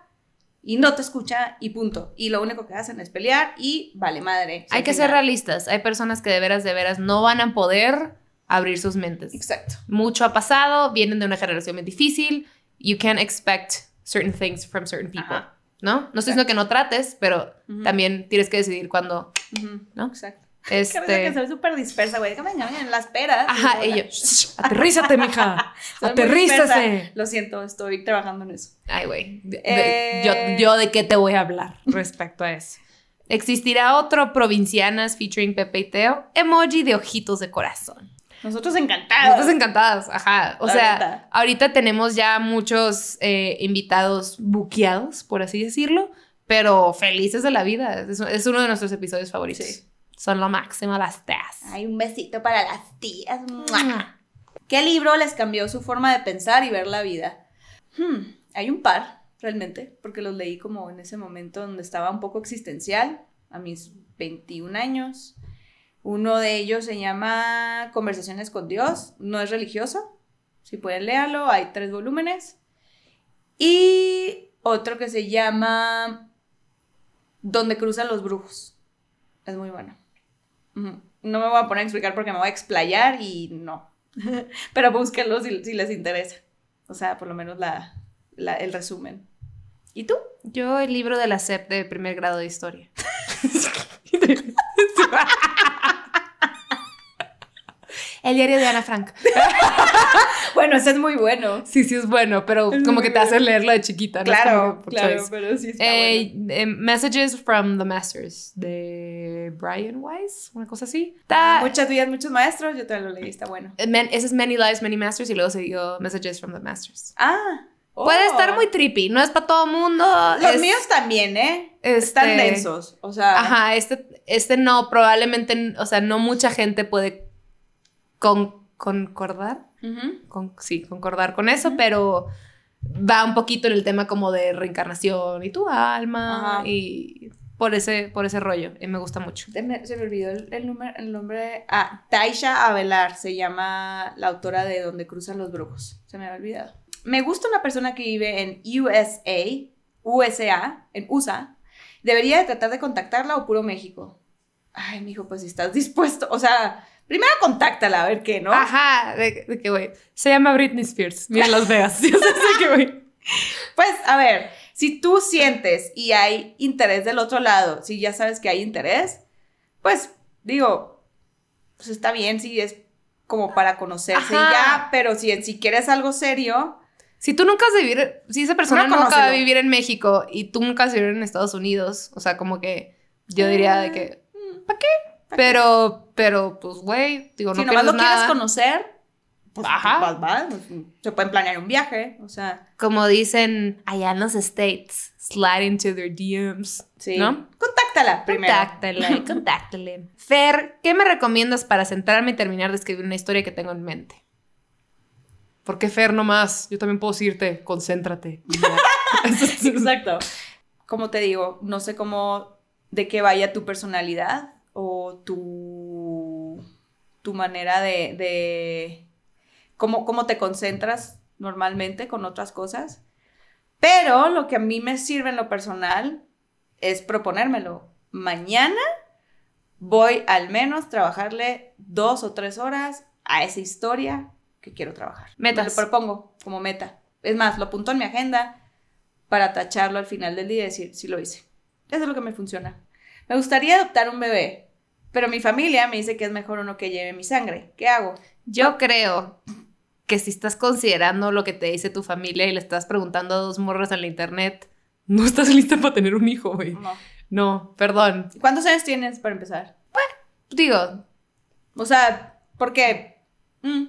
y no te escucha y punto. Y lo único que hacen es pelear y vale madre.
Hay que ser realistas. Hay personas que de veras, de veras no van a poder abrir sus mentes.
Exacto.
Mucho ha pasado, vienen de una generación muy difícil. You can't expect certain things from certain people.
Ajá.
¿No? No estoy diciendo que no trates, pero también tienes que decidir cuándo.
Ujú,
¿No?
Exacto. Risa que
Este.
soy súper dispersa, güey. Déjame, en las peras.
Ajá, y yo, "Shh, aterrízate, mija. Aterrízate.
Lo siento, estoy trabajando en eso.
Ay, güey. de-
Eh.
yo, yo de qué te voy a hablar respecto a eso. Existirá otro Provincianas featuring Pepe y Teo. Emoji de ojitos de corazón.
Nosotros encantados.
Nosotros encantadas, ajá. O
La
sea, ahorita tenemos ya muchos eh, invitados buqueados, por así decirlo, pero felices de la vida. Es, es uno de nuestros episodios favoritos.
Sí.
Son lo máximo las teas.
Ay, un besito para las tías. ¡Mua! ¿Qué libro les cambió su forma de pensar y ver la vida? Hmm, hay un par, realmente, porque los leí como en ese momento donde estaba un poco existencial, a mis 21 años. Uno de ellos se llama Conversaciones con Dios, no es religioso, si pueden leerlo, hay tres volúmenes. Y otro que se llama Donde cruzan los brujos, es muy bueno. No me voy a poner a explicar porque me voy a explayar y no. Pero búsquenlo si, si les interesa. O sea, por lo menos la, la- el resumen. ¿Y tú?
Yo el libro de la SEP de primer grado de historia. el diario de Ana Frank.
Bueno, ese es muy bueno.
Sí, sí es bueno, pero
Es
como que te hace leerlo de chiquita. no
Claro, claro,
choice.
pero sí está
Eh,
bueno.
eh, Messages from the Masters de Brian Weiss, una cosa así. Está,
Muchas vidas, muchos maestros, yo también lo leí, está bueno.
eh, man- ese es Many Lives, Many Masters y luego siguió Messages from the Masters.
Ah.
Puede
oh.
estar muy trippy, no es para todo mundo.
Los
es-
míos también, ¿eh?
este-
Están densos. O sea.
Ajá, este, este no, probablemente, o sea, no mucha gente puede con- concordar. con- sí, concordar con eso, pero va un poquito en el tema como de reencarnación y tu alma
Ajá.
y por ese, por ese rollo. Y me gusta mucho.
Se me, se me olvidó el, el número, el nombre. Ah, Taisha Avelar se llama la autora de Donde cruzan los brujos. Se me había olvidado. Me gusta una persona que vive en USA, USA, en USA. Debería de tratar de contactarla o puro México. Ay, mijo, pues si estás dispuesto. O sea, primero contáctala a ver qué, ¿no?
Ajá, de, de que güey. Se llama Britney Spears. Mira Las Vegas. Yo sé que güey.
Pues, a ver, si tú sientes y hay interés del otro lado, si ya sabes que hay interés, pues digo, pues está bien si es como para conocerse
Ajá.
ya, pero si, si quieres algo serio,
Si tú nunca has de vivir, si esa persona nunca va a vivir en México y tú nunca has de vivir en Estados Unidos, o sea, como que yo diría de que, ¿para qué? Pero, pero, pues, güey, digo, no
si nomás
pierdes
lo quieres
nada.
conocer, pues
Ajá.
vas, vas, pues, se pueden planear un viaje, o sea,
Como dicen allá en los States, slide into their DMs.
sí.
¿No?
Contáctala primero.
Contáctale, contáctale. Fer, ¿qué me recomiendas para sentarme y terminar de escribir una historia que tengo en mente? ¿Por qué Fer nomás? Yo también puedo decirte, concéntrate.
Exacto. Como te digo, no sé cómo, de qué vaya tu personalidad o tu, tu manera de, de cómo, cómo te concentras normalmente con otras cosas. Pero lo que a mí me sirve en lo personal es proponérmelo. Mañana voy al menos trabajarle dos o tres horas a esa historia que quiero trabajar.
Metas.
Me lo propongo como meta. Es más, lo apunto en mi agenda para tacharlo al final del día y decir, sí lo hice. Eso es lo que me funciona. Me gustaría adoptar un bebé, pero mi familia me dice que es mejor uno que lleve mi sangre. ¿Qué hago?
Yo creo que si estás considerando lo que te dice tu familia y le estás preguntando a dos morras en la internet, no estás lista para tener un hijo, güey.
No.
No, perdón.
¿Cuántos años tienes para empezar?
Digo,
O sea, porque... mm,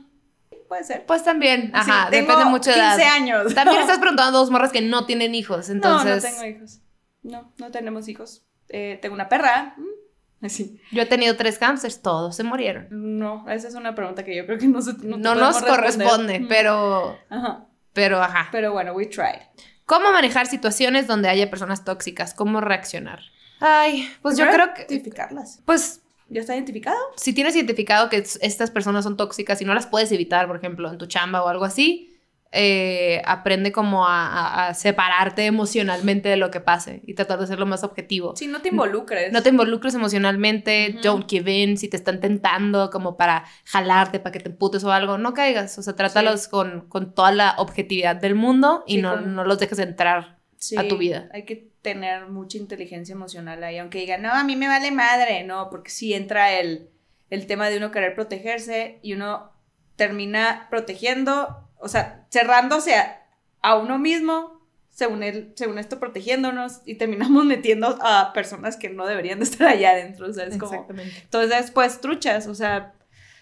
puede ser.
pues también, ajá,
Sí, tengo
depende mucho de
15
edad.
años.
También estás preguntando a dos morras que no tienen hijos, entonces
No, no tengo hijos. No, no tenemos hijos. Eh, tengo una perra. mm, Así.
yo he tenido tres hamsters, todos se murieron.
No, esa es una pregunta que yo creo que no, se,
No,
te
nos
responder.
corresponde, pero,
Ajá.
pero ajá.
Pero bueno, we tried.
¿Cómo manejar situaciones donde haya personas tóxicas? ¿Cómo reaccionar? Ay, pues yo creo que,
Identificarlas.
pues
¿Ya está identificado?
si tienes identificado que es- estas personas son tóxicas y no las puedes evitar, por ejemplo, en tu chamba o algo así, eh, aprende como a, a- a separarte emocionalmente de lo que pase y tratar de ser lo más objetivo.
Si no te involucres.
No te involucres emocionalmente,
Ujú.
don't give in, si te están tentando como para jalarte, para que te emputes o algo, no caigas, o sea, trátalos con, con toda la objetividad del mundo y
Sí,
no,
con-
no los dejes entrar.
Sí,
a tu vida.
Hay que tener mucha inteligencia emocional ahí, aunque digan, no, a mí me vale madre, no, porque sí entra el, el tema de uno querer protegerse y uno termina protegiendo, o sea, cerrándose a, a uno mismo, según, él, según esto, protegiéndonos y terminamos metiendo a personas que no deberían de estar allá adentro, o sea, es como...
Exactamente.
Entonces después truchas, o sea,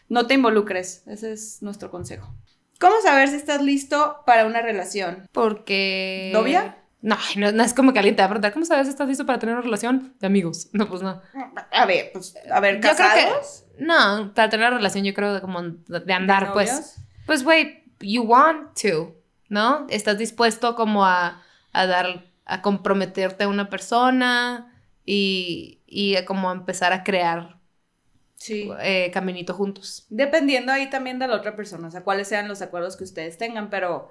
no te involucres, ese es nuestro consejo. ¿Cómo saber si estás listo para una relación?
Porque...
¿Novia?
No, no, no es como que alguien te va a preguntar, ¿cómo sabes si estás listo para tener una relación de amigos? No, pues no.
A ver, pues, a ver,
Yo creo que-
¿casados?
No, para tener una relación yo creo de como de andar,
¿De
pues. Pues, güey, you want to, ¿no? Estás dispuesto como a, a dar, a comprometerte a una persona y, y a como a empezar a crear
Sí.
eh, caminito juntos.
Dependiendo ahí también de la otra persona, o sea, cuáles sean los acuerdos que ustedes tengan, pero.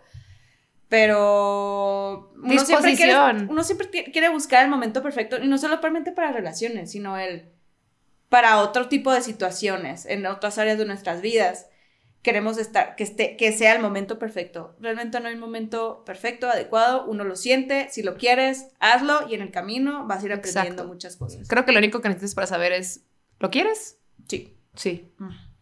Pero. Uno siempre, quiere,
Disposición.
uno siempre ti- quiere buscar el momento perfecto, y no solamente para relaciones, sino el. para otro tipo de situaciones, en otras áreas de nuestras vidas. Queremos estar, que, esté, que sea el momento perfecto. Realmente no hay un momento perfecto, adecuado, uno lo siente, si lo quieres, hazlo y en el camino vas a ir aprendiendo
Exacto.
muchas cosas.
Creo que lo único que necesitas para saber es, ¿lo quieres?
Sí.
Sí.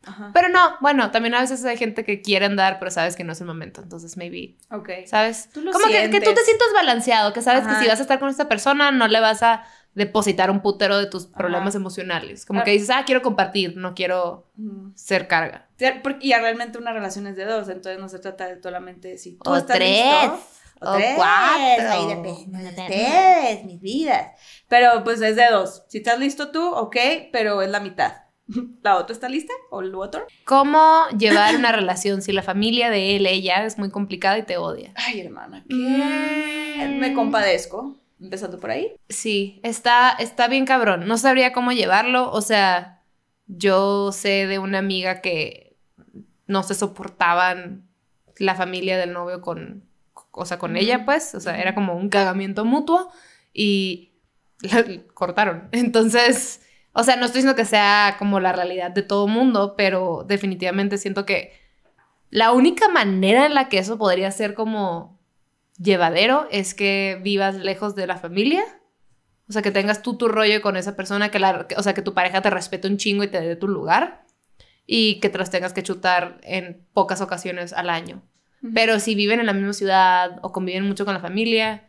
Ajá.
Pero no, bueno, también a veces hay gente que quiere andar, pero sabes que no es el momento. Entonces, maybe,
Ok.
¿sabes?
Tú lo
Como que, que tú te sientas balanceado, que sabes
Ajá.
que si vas a estar con esta persona, no le vas a depositar un putero de tus
Ajá.
problemas emocionales. Como que dices, ah, quiero compartir, no quiero
Mm.
ser carga.
Sí, porque- Y realmente una relación es de dos, entonces no se trata de solamente si tú
O
estás
tres,
listo.
o cuatro.
ahí depende de ustedes, mis vidas. Pero pues es de dos. Si estás listo tú, ok, pero es la mitad. ¿La otra está lista? ¿O el otro?
¿Cómo llevar una relación si la familia de él, ella, es muy complicada y te odia?
Ay, hermana, ¿qué?
Mm.
Me compadezco. Empezando por ahí.
Sí, está, está bien cabrón. No sabría cómo llevarlo. O sea, yo sé de una amiga que no se soportaban la familia del novio con, o sea, con ella, pues. O sea, era como un cagamiento mutuo y la cortaron. Entonces, o sea, no estoy diciendo que sea como la realidad de todo mundo, pero definitivamente siento que la única manera en la que eso podría ser como llevadero es que vivas lejos de la familia. O sea, que tengas tú tu rollo con esa persona, que la, que- o sea, que tu pareja te respete un chingo y te dé tu lugar y que te los tengas que chutar en pocas ocasiones al año. Pero si viven en la misma ciudad o conviven mucho con la familia,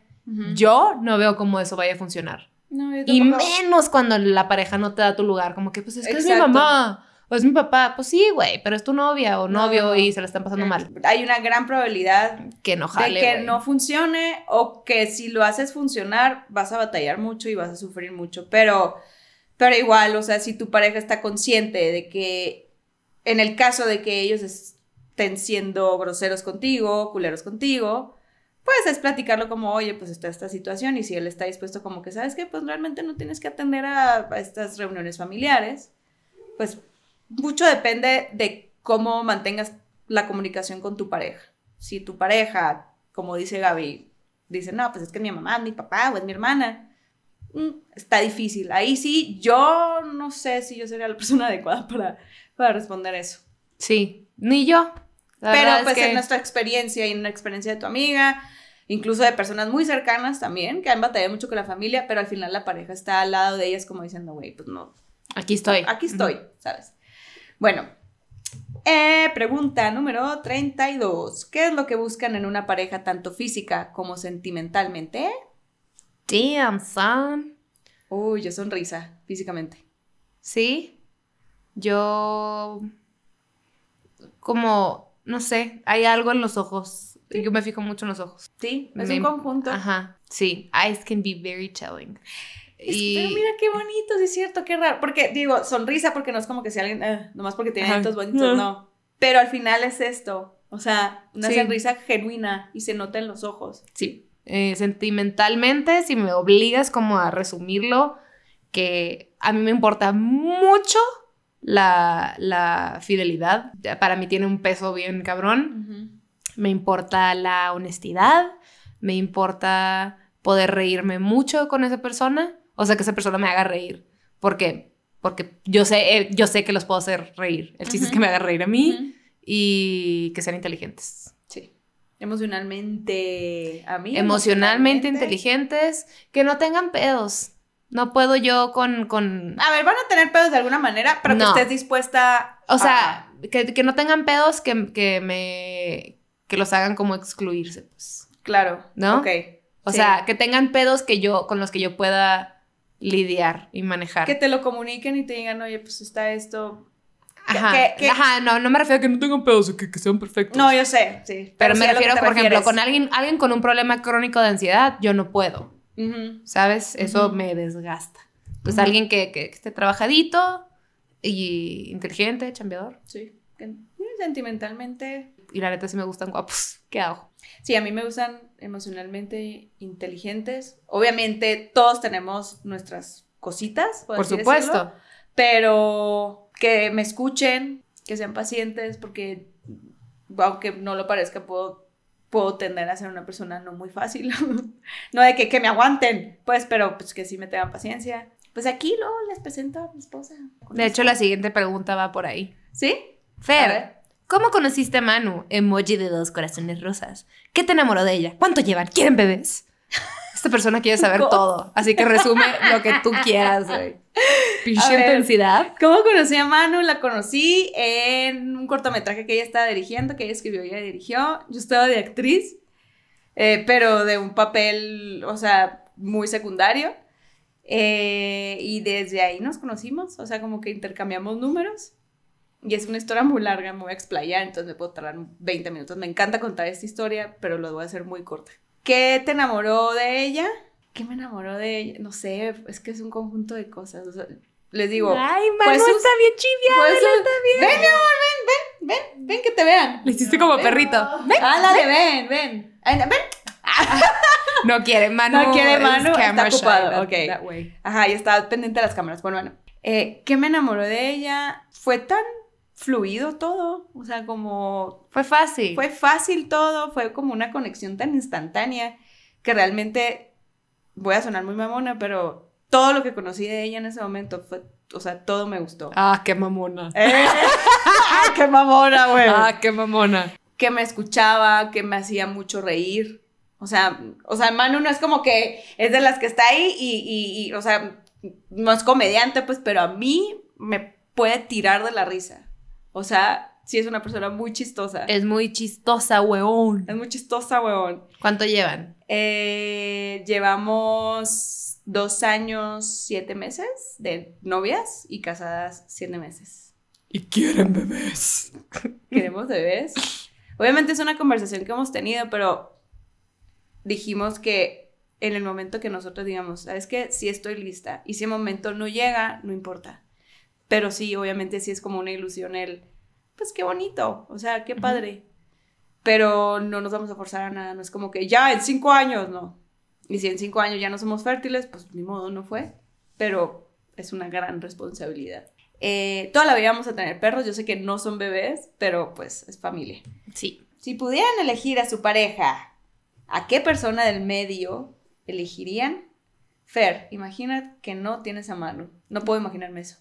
yo no veo cómo eso vaya a funcionar.
No,
Y menos cuando la pareja no te da tu lugar, como que pues es que es mi mamá o es mi papá. Pues sí, güey, pero es tu novia o
No,
novio
no.
y se la están pasando mal.
Hay una gran probabilidad
Que no jale,
de que
güey.
no funcione o que si lo haces funcionar vas a batallar mucho y vas a sufrir mucho, pero pero igual, o sea, si tu pareja está consciente de que en el caso de que ellos estén siendo groseros contigo, culeros contigo, pues es platicarlo como, oye, pues está esta situación y si él está dispuesto como que, ¿sabes qué? Pues realmente no tienes que atender a, a estas reuniones familiares, pues mucho depende de cómo mantengas la comunicación con tu pareja. Si tu pareja, como dice Gaby, dice, no, pues es que mi mamá, mi papá o es mi hermana, mm, está difícil. Ahí sí, yo no sé si yo sería la persona adecuada para, para responder eso.
Sí, ni yo. La
Pero
es
pues
que-
en nuestra experiencia y en la experiencia de tu amiga, incluso de personas muy cercanas también, que han batallado mucho con la familia, pero al final la pareja está al lado de ellas como diciendo, güey, pues no,
Aquí estoy.
aquí estoy, ¿sabes? Bueno, eh, pregunta número 32. ¿Qué es lo que buscan en una pareja tanto física como sentimentalmente?
Damn, son.
Uy, yo sonrisa, físicamente.
Sí. Yo. Como. No sé. Hay algo en los ojos. Yo me fijo mucho en los ojos.
Sí, es
Me-
un conjunto.
Ajá. Sí. Eyes can be very telling. Y-
Pero mira qué bonito, sí es cierto, qué raro. Porque digo, sonrisa porque no es como que si alguien, eh, nomás porque tiene dientes bonitos, no. Pero al final es esto, o sea, una
Sí.
sonrisa genuina y se nota en los ojos.
Sí. Eh, sentimentalmente, si me obligas como a resumirlo, que a mí me importa mucho la, la fidelidad. Para mí tiene un peso bien cabrón. Me importa la honestidad. Me importa poder reírme mucho con esa persona. O sea, que esa persona me haga reír. Porque, porque yo, sé, eh, yo sé que los puedo hacer reír. El chiste es que me haga reír a mí y que sean inteligentes.
Sí. Emocionalmente, a mí.
emocionalmente inteligentes, que no tengan pedos. No puedo yo con, con
A ver, van a tener pedos de alguna manera, pero
No.
que estés dispuesta.
o
a-
sea, que, que no tengan pedos que, que me, que los hagan como excluirse, pues.
claro.
¿No?
Ok.
O
Sí.
sea, que tengan pedos que yo, con los que yo pueda lidiar y manejar.
Que te lo comuniquen y te digan, oye, pues está esto.
Ajá,
que- que-
ajá, no, no me refiero a que no tengan pedos, que, que sean perfectos.
No, yo sé, sí.
pero
sí
me refiero, por ejemplo, con alguien, alguien con un problema crónico de ansiedad, yo no puedo. ¿sabes? Eso me desgasta. Pues alguien que, esté trabajadito y inteligente, chambeador.
Sí. sí, Sentimentalmente.
Y la neta sí me gustan guapos. ¿Qué hago?
Sí, a mí me gustan emocionalmente inteligentes. Obviamente, todos tenemos nuestras cositas, por,
Por supuesto.
decirlo, pero que me escuchen, que sean pacientes, porque aunque no lo parezca, puedo, puedo tender a ser una persona no muy fácil. no de que, que me aguanten, pues, pero pues que sí me tengan paciencia. Pues aquí luego les presento a mi esposa.
De hecho, la siguiente pregunta va por ahí.
¿Sí?
Fer. ¿Cómo conociste a Manu? Emoji de dos corazones rosas. ¿Qué te enamoró de ella? ¿Cuánto llevan? ¿Quieren bebés? Esta persona quiere saber
God.
todo, así que resume lo que tú quieras, güey. Pinche intensidad.
¿Cómo conocí a Manu? La conocí en un cortometraje que ella estaba dirigiendo, que ella escribió y ella dirigió. Yo estaba de actriz, eh, pero de un papel, o sea, muy secundario. Eh, y desde ahí nos conocimos, o sea, como que intercambiamos números. Y es una historia muy larga, me voy a explayar, entonces me puedo tardar 20 minutos. Me encanta contar esta historia, pero lo voy a hacer muy corta. ¿Qué te enamoró de ella? ¿Qué me enamoró de ella? No sé, es que es un conjunto de cosas. o sea, les digo,
Ay, Manu
pues sus-
está bien chiviada,
pues,
está bien.
ven, mi amor, ven, ven, ven, ven que te vean.
Le hiciste como
Ven.
perrito. Ven.
Ándale, ven, ven. Ay, ven.
No quiere, Manu.
No quiere, Manu, está ocupado,
that-
ok.
that way.
Ajá, y estaba pendiente de las cámaras. Bueno, bueno. Eh, ¿Qué me enamoró de ella? Fue tan fluido todo. O sea, como
Fue fácil.
fue fácil todo. Fue como una conexión tan instantánea que realmente voy a sonar muy mamona, pero todo lo que conocí de ella en ese momento fue, o sea, todo me gustó.
Ah, qué mamona.
¡Eh! ¡Qué mamona, güey!
Ah, qué mamona.
que me escuchaba, que me hacía mucho reír. O sea, o sea, Manu no es como que es de las que está ahí y, y- y, o sea, no es comediante, pues, pero a mí me puede tirar de la risa. O sea, sí es una persona muy chistosa. Es,
Es muy chistosa, weón.
muy chistosa, weón.
¿Cuánto llevan?
Eh, llevamos dos años, siete meses de novias y casadas siete meses.
Y quieren bebés.
queremos bebés. Obviamente es una conversación que hemos tenido, pero dijimos que en el momento que nosotros digamos, ¿sabes qué? Sí estoy lista. Y si el momento no llega, no importa. Pero sí, obviamente sí es como una ilusión el, pues qué bonito, o sea, qué padre. Pero no nos vamos a forzar a nada, no es como que ya en cinco años, no. Y si en cinco años ya no somos fértiles, pues ni modo, no fue. Pero es una gran responsabilidad. Eh, toda la vida vamos a tener perros, yo sé que no son bebés, pero pues es familia.
Sí.
Si pudieran elegir a su pareja, ¿a qué persona del medio elegirían? Fer, imagina que no tienes a Manu. No puedo imaginarme eso.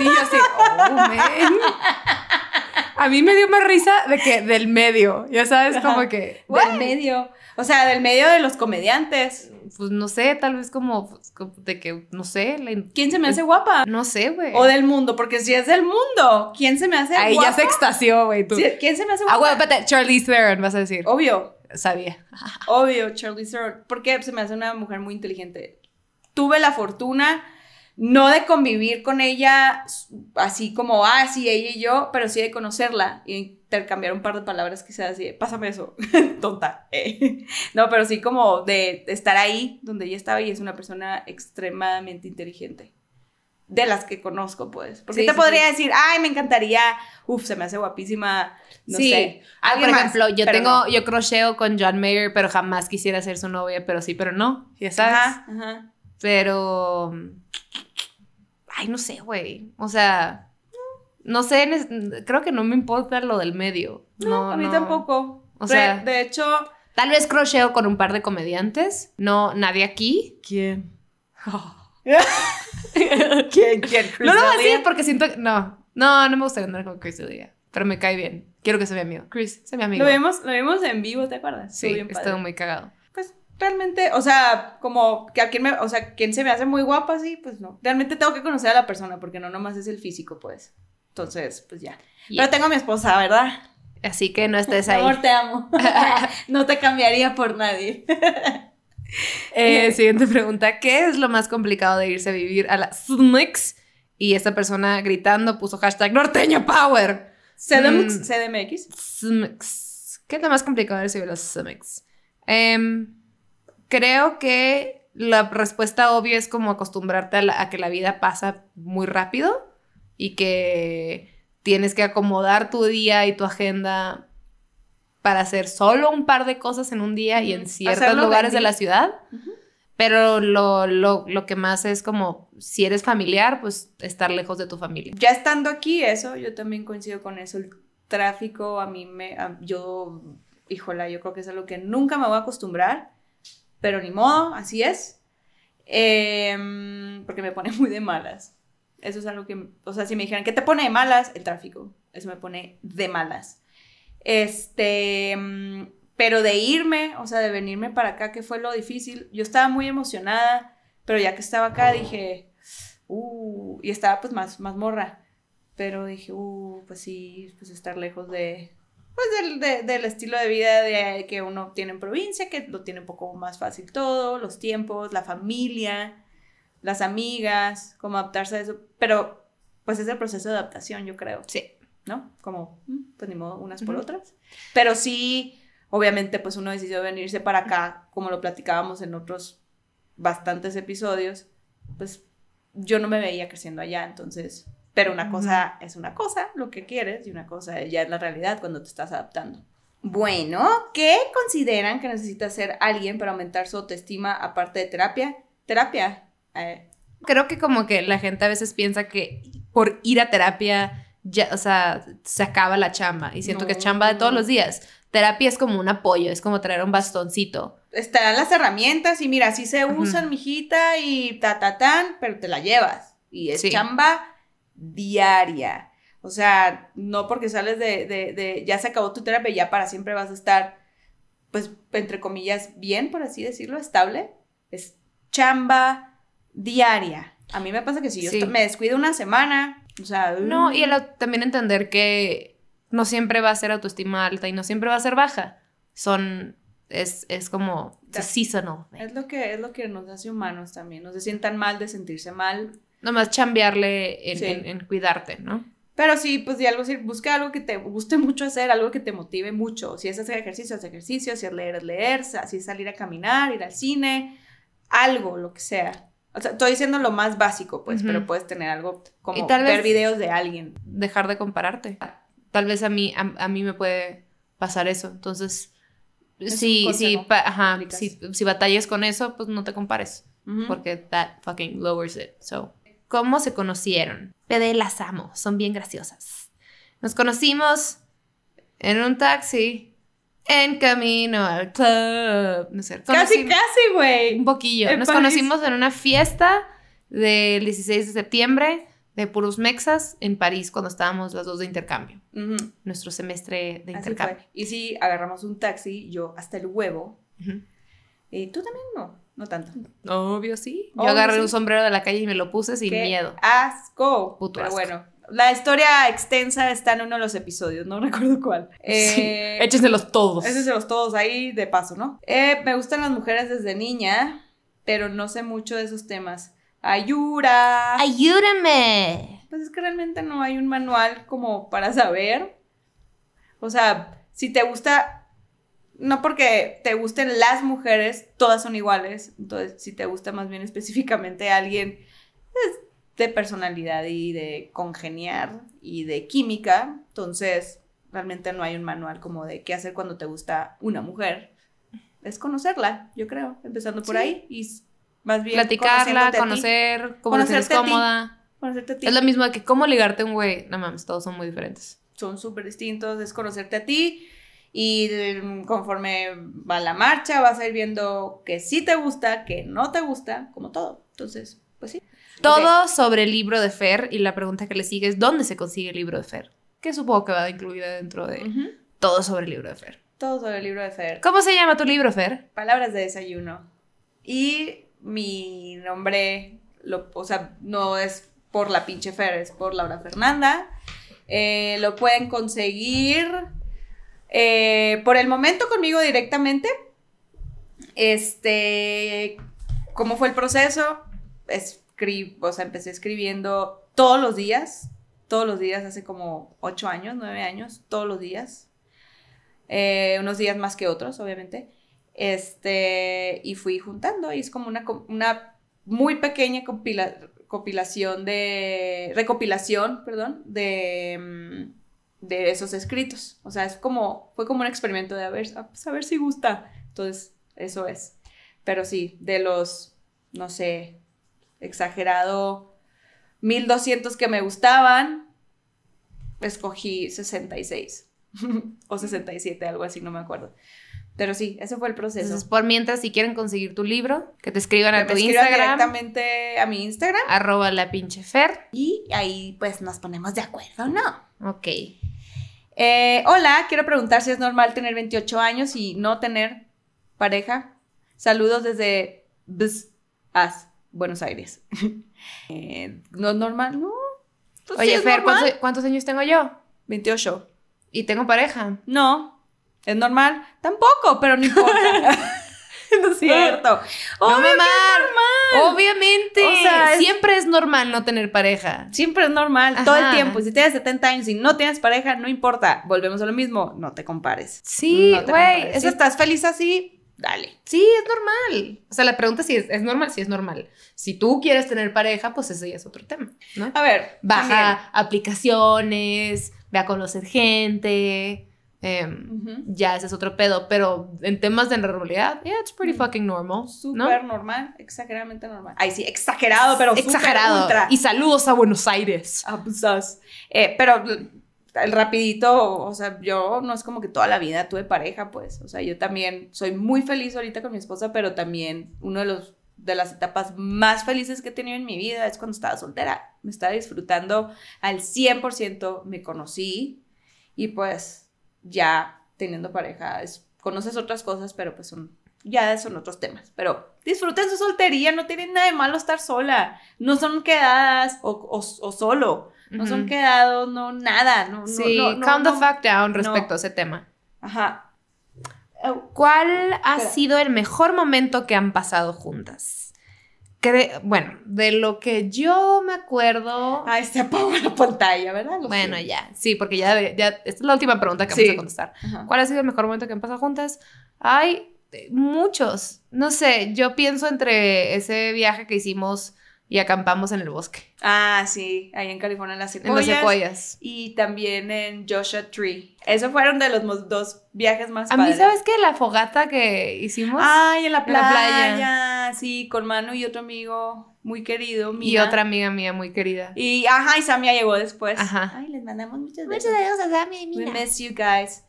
Y yo así, oh, man. A mí me dio más risa de que del medio, ya sabes, como que,
Del medio. O sea, del medio de los comediantes.
pues no sé, tal vez como, pues, de que, no sé, la
¿Quién se me hace guapa?
no sé, güey.
O del mundo, porque si es del mundo, ¿quién se me hace
Ahí
guapa?
ya se extasió, güey, tú.
¿Quién se me hace
Ah,
guapa?
güey, espérate, Charlize Theron, vas a decir.
Obvio,
Sabía.
obvio, Charlie Theron. Porque se me hace una mujer muy inteligente. Tuve la fortuna no de convivir con ella así como, ah, sí, ella y yo, pero sí de conocerla y intercambiar un par de palabras quizás así, de, pásame eso, tonta. eh. No, pero sí como de estar ahí donde ella estaba y es una persona extremadamente inteligente. De las que conozco, pues. Porque
Sí,
te
sí,
podría
sí.
decir, ay, me encantaría, uf, se me hace guapísima, no
sí.
sé.
Ah, por
más,
ejemplo, yo tengo,
no.
yo crocheo con John Mayer, pero jamás quisiera ser su novia, pero sí, pero no, ya sabes.
Ajá, ajá.
Pero. Ay, no sé, güey. O sea. No sé, creo que no me importa lo del medio. No,
a mí
no.
tampoco.
O sea-
de hecho,
Tal vez crocheo con un par de comediantes. No, nadie aquí.
¿quién? ¿Quién? ¿Quién?
No lo voy a decir porque siento que. No, no, no me gusta andar con Chris D'Elia. Pero me cae bien. Quiero que sea mi amigo. Chris, sea mi amigo.
Lo vimos, lo vimos en vivo, ¿te acuerdas?
Sí,
Estuvo bien padre.
estuvo muy cagado.
Realmente, o sea, como que a quien me, o sea, quien se me hace muy guapa, sí, pues no. Realmente tengo que conocer a la persona porque no nomás es el físico, pues. Entonces, pues ya.
Yeah.
Pero tengo a mi esposa, ¿verdad?
Así que no estés ahí.
Amor, te amo. no te cambiaría por nadie.
Eh, siguiente pregunta. ¿Qué es lo más complicado de irse a vivir a la SMX? Y esta persona gritando puso hashtag norteño power.
CDMX.
Mm.
CDMX.
SMX. ¿Qué es lo más complicado de irse a vivir a la SMX? Em, creo que la respuesta obvia es como acostumbrarte a, la- a que la vida pasa muy rápido y que tienes que acomodar tu día y tu agenda para hacer solo un par de cosas en un día y en ciertos
Hacerlo
lugares de la ciudad. Pero lo, lo, lo que más es como, si eres familiar, pues estar lejos de tu familia.
Ya estando aquí, eso, yo también coincido con eso. El tráfico, a mí me. a- yo, híjola, yo creo que es algo que nunca me voy a acostumbrar, pero ni modo, así es. Em, porque me pone muy de malas. Eso es algo que. O sea, si me dijeran, ¿qué te pone de malas? El tráfico. eso me pone de malas. Este, mm, pero de irme, o sea, de venirme para acá, que fue lo difícil, yo estaba muy emocionada, pero ya que estaba acá dije, uh, y estaba pues más, más morra, pero dije, uh, pues sí, pues estar lejos de, pues del, del estilo de vida de, que uno tiene en provincia, que lo tiene un poco más fácil todo, los tiempos, la familia, las amigas, cómo adaptarse a eso, pero pues es el proceso de adaptación, yo creo.
Sí.
¿No? Como, mm, pues ni modo, unas por otras. Pero sí, obviamente, pues uno decidió venirse para acá, como lo platicábamos en otros bastantes episodios, pues yo no me veía creciendo allá, entonces, pero una cosa es una cosa, lo que quieres, y una cosa ya es la realidad cuando te estás adaptando. Bueno, ¿qué consideran que necesita hacer alguien para aumentar su autoestima aparte de terapia? Terapia. Eh,
Creo que como que la gente a veces piensa que por ir a terapia ya, o sea, se acaba la chamba. Y siento que es chamba de todos los días. Terapia es como un apoyo, es como traer un bastoncito.
Estarán las herramientas y mira, sí se usan, mijita, y ta, ta, tan, pero te la llevas. Y es
Sí.
chamba diaria. O sea, no porque sales de, de, de, ya se acabó tu terapia, ya para siempre vas a estar, pues, entre comillas, bien, por así decirlo, estable. Es chamba diaria. A mí me pasa que si yo
Sí.
me descuido una semana, o sea...
No, y el
mm,
au- también entender que no siempre va a ser autoestima alta y no siempre va a ser baja. Son, es, es como seasonal.
Es lo que, es lo que nos hace humanos también. No se sientan mal de sentirse mal.
Nomás chambearle en,
Sí.
en- en cuidarte, ¿no?
Pero sí, pues de algo, busca algo que te guste mucho hacer, algo que te motive mucho. Si es hacer ejercicio, haz ejercicio. Si es leer, es leer. Si es salir a caminar, ir al cine, algo, lo que sea. O sea, estoy diciendo lo más básico, pues, pero puedes tener algo como
Y tal
ver videos de alguien.
Dejar de compararte. Tal vez a mí, a, a mí me puede pasar eso. Entonces,
Es
si, ajá, si, si batallas con eso, pues no te compares. Porque that fucking lowers it. So, ¿cómo se conocieron? PD las amo, son bien graciosas. Nos conocimos en un taxi en camino al club. No sé,
Casi, casi, güey.
un poquillo.
En
Nos
París.
conocimos en una fiesta del 16 de septiembre de puros mexas en París cuando estábamos las dos de intercambio. Nuestro semestre de
Así
intercambio.
fue. Y sí, agarramos un taxi, yo hasta el huevo.
Ujú.
Y tú también no, no tanto.
Obvio, sí. Yo
Obvio,
agarré
sí.
un sombrero de la calle y me lo puse sin
¡Qué
miedo.
Asco.
Puto
Pero
asco.
bueno, la historia extensa está en uno de los episodios, no recuerdo cuál. Eh,
Échenselos todos.
Échenselos todos ahí de paso, ¿no? Eh, me gustan las mujeres desde niña, pero no sé mucho de esos temas. Ayura.
¡Ayúdame!
Pues es que realmente no hay un manual como para saber. O sea, si te gusta, no porque te gusten las mujeres, todas son iguales. Entonces, si te gusta más bien específicamente alguien de personalidad y de congeniar y de química, entonces realmente no hay un manual como de qué hacer cuando te gusta una mujer. Es conocerla, yo creo, empezando por
Sí.
ahí y más bien
Platicarla, conocer, cómo te
Conocerte ti.
cómoda.
conocerte a ti.
Es lo mismo que cómo ligarte a un güey. No mames, todos son muy diferentes.
son súper distintos, es conocerte a ti y conforme va la marcha vas a ir viendo que sí te gusta, que no te gusta, como todo. Entonces, pues sí.
Todo sobre el libro de Fer y la pregunta que le sigue es ¿dónde se consigue el libro de Fer? Que supongo que va incluida dentro de
Ujú.
todo sobre el libro de Fer.
Todo sobre el libro de Fer.
¿Cómo se llama tu libro, Fer?
Palabras de desayuno. Y mi nombre, lo, o sea, no es por la pinche Fer, es por Laura Fernanda. Eh, lo pueden conseguir eh, por el momento conmigo directamente. Este, ¿cómo fue el proceso? Escri- o sea, empecé escribiendo todos los días, todos los días, hace como ocho años, nueve años, todos los días. Eh, unos días más que otros, obviamente. Este, y fui juntando, y es como una, una muy pequeña compila- compilación recopilación, perdón, de, mm, de esos escritos. O sea, es como, fue como un experimento de a ver, a, pues, a ver si gusta. Entonces, eso es. Pero sí, de los, no sé, exagerado, 1200 que me gustaban, escogí 66 o 67, algo así, no me acuerdo. Pero sí, ese fue el proceso.
Entonces, por mientras, si quieren conseguir tu libro, que te escriban
Que
a
me
tu
escriban
Instagram,
directamente a mi Instagram
arroba la pinche Fer.
y ahí pues nos ponemos de acuerdo, ¿no?
Ok.
Eh, hola, quiero preguntar si es normal tener 28 años y no tener pareja. Saludos desde As, Buenos Aires. Eh, ¿No es normal? No. Pues
Oye, Fer. ¿cuántos, cuántos años tengo yo?
28.
Y tengo pareja.
No. ¿Es normal? Tampoco, pero no importa. no es cierto.
No,
Obvio que es
mamar.
normal.
Obviamente.
O sea, es-
Siempre es normal no tener pareja.
Siempre es normal, todo el tiempo. Si tienes 70 años y no tienes pareja, no importa. Volvemos a lo mismo, no te compares.
Sí,
No
güey.
compares.
eso
Si estás feliz así, dale.
Sí, es normal. O sea, la pregunta es si es, es normal, si es normal. Si tú quieres tener pareja, pues ese ya es otro tema, ¿no?
A ver,
Baja aplicaciones, ve a conocer gente. Em,
también. Ujú.
ya ese es otro pedo. Pero en temas de normalidad, yeah, it's pretty fucking normal. ¿no?
Súper normal, exageradamente normal. Ay, sí, exagerado, pero
Exagerado.
ultra.
Y saludos a Buenos Aires.
Abusas. Eh, pero el rapidito, o sea, yo no es como que toda la vida tuve pareja, pues. O sea, yo también soy muy feliz ahorita con mi esposa, pero también uno de los de las etapas más felices que he tenido en mi vida es cuando estaba soltera. Me estaba disfrutando al 100%, me conocí y pues ya teniendo pareja, es- conoces otras cosas, pero pues son, ya son otros temas. Pero disfruten su soltería, no tienen nada de malo estar sola. No son quedadas o, o- o solo. No son quedados, no, nada. No,
Sí,
no, no,
calm the fuck down respecto a ese tema.
Ajá.
¿Cuál ha
Espera.
sido el mejor momento que han pasado juntas? Cre- bueno, de lo que yo me acuerdo.
Ay, se apagó la pantalla, ¿verdad? Lo
bueno, ya, sí, porque ya, ya, esta es la última pregunta que
Sí.
vamos a contestar.
Ajá.
¿Cuál ha sido el mejor momento que han pasado juntas? Hay eh, muchos. No sé, yo pienso entre ese viaje que hicimos y acampamos en el bosque,
Ah, sí, ahí en California en las
en los
secuoyas.
secuoyas.
Y también en Joshua Tree. Esos fueron de los dos viajes más
A mí,
padres.
¿sabes qué? La fogata que hicimos
Ay, en la
En la
playa. Sí, con Manu y otro amigo muy querido.
y
Mía.
otra amiga mía muy querida.
Y, ajá, y Samia llegó después.
Ajá.
Ay, les mandamos muchos
Muchos
besos.
besos a Sammy y
We
Mina.
miss you guys.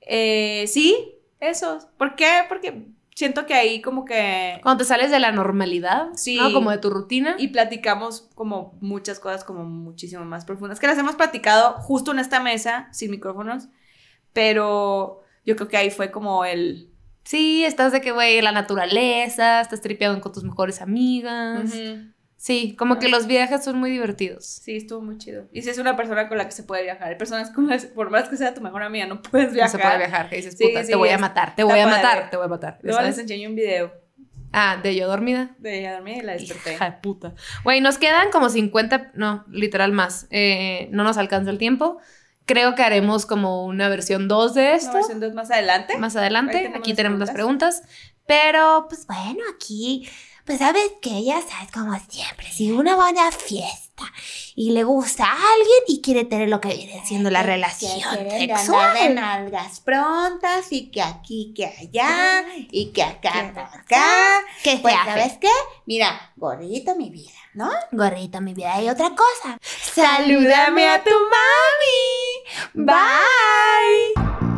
Eh, sí, esos. ¿Por qué? Porque siento que ahí como que...
Cuando te sales de la normalidad,
Sí.
¿no? Como de tu rutina.
Y platicamos como muchas cosas como muchísimo más profundas. Que las hemos platicado justo en esta mesa, sin micrófonos. Pero yo creo que ahí fue como el...
Sí, estás de que, güey, la naturaleza, estás tripeando con tus mejores amigas. Sí, como que los viajes son muy divertidos.
Sí, estuvo muy chido. Y si es una persona con la que se puede viajar. Hay personas con las por más que sea tu mejor amiga, no puedes
No
viajar.
se puede viajar, que dices, puta,
sí,
te voy a matar, te voy a
padre.
matar, te voy a matar.
Luego les enseñé un video
Ah, de yo dormida.
de ella dormir y la desperté.
Hija de puta. Güey, nos quedan como 50, no, literal más. Eh, no nos alcanza el tiempo. Creo que haremos como una versión 2 de
Una
esto.
versión dos más adelante.
Más adelante.
tenemos
Aquí
las
tenemos las preguntas. Pero, pues bueno, aquí, pues sabes que ya sabes, como siempre, si uno va a una fiesta y le gusta a alguien y quiere tener lo que viene siendo la relación sexual.
nalgas prontas y que aquí, que allá y que acá,
Que
acá.
Que
Pues. ¿sabes qué? Mira, gordito mi vida, ¿no?
Gorrito, mi vida, hay otra cosa.
Salúdame a tu mami. Bye. Bye.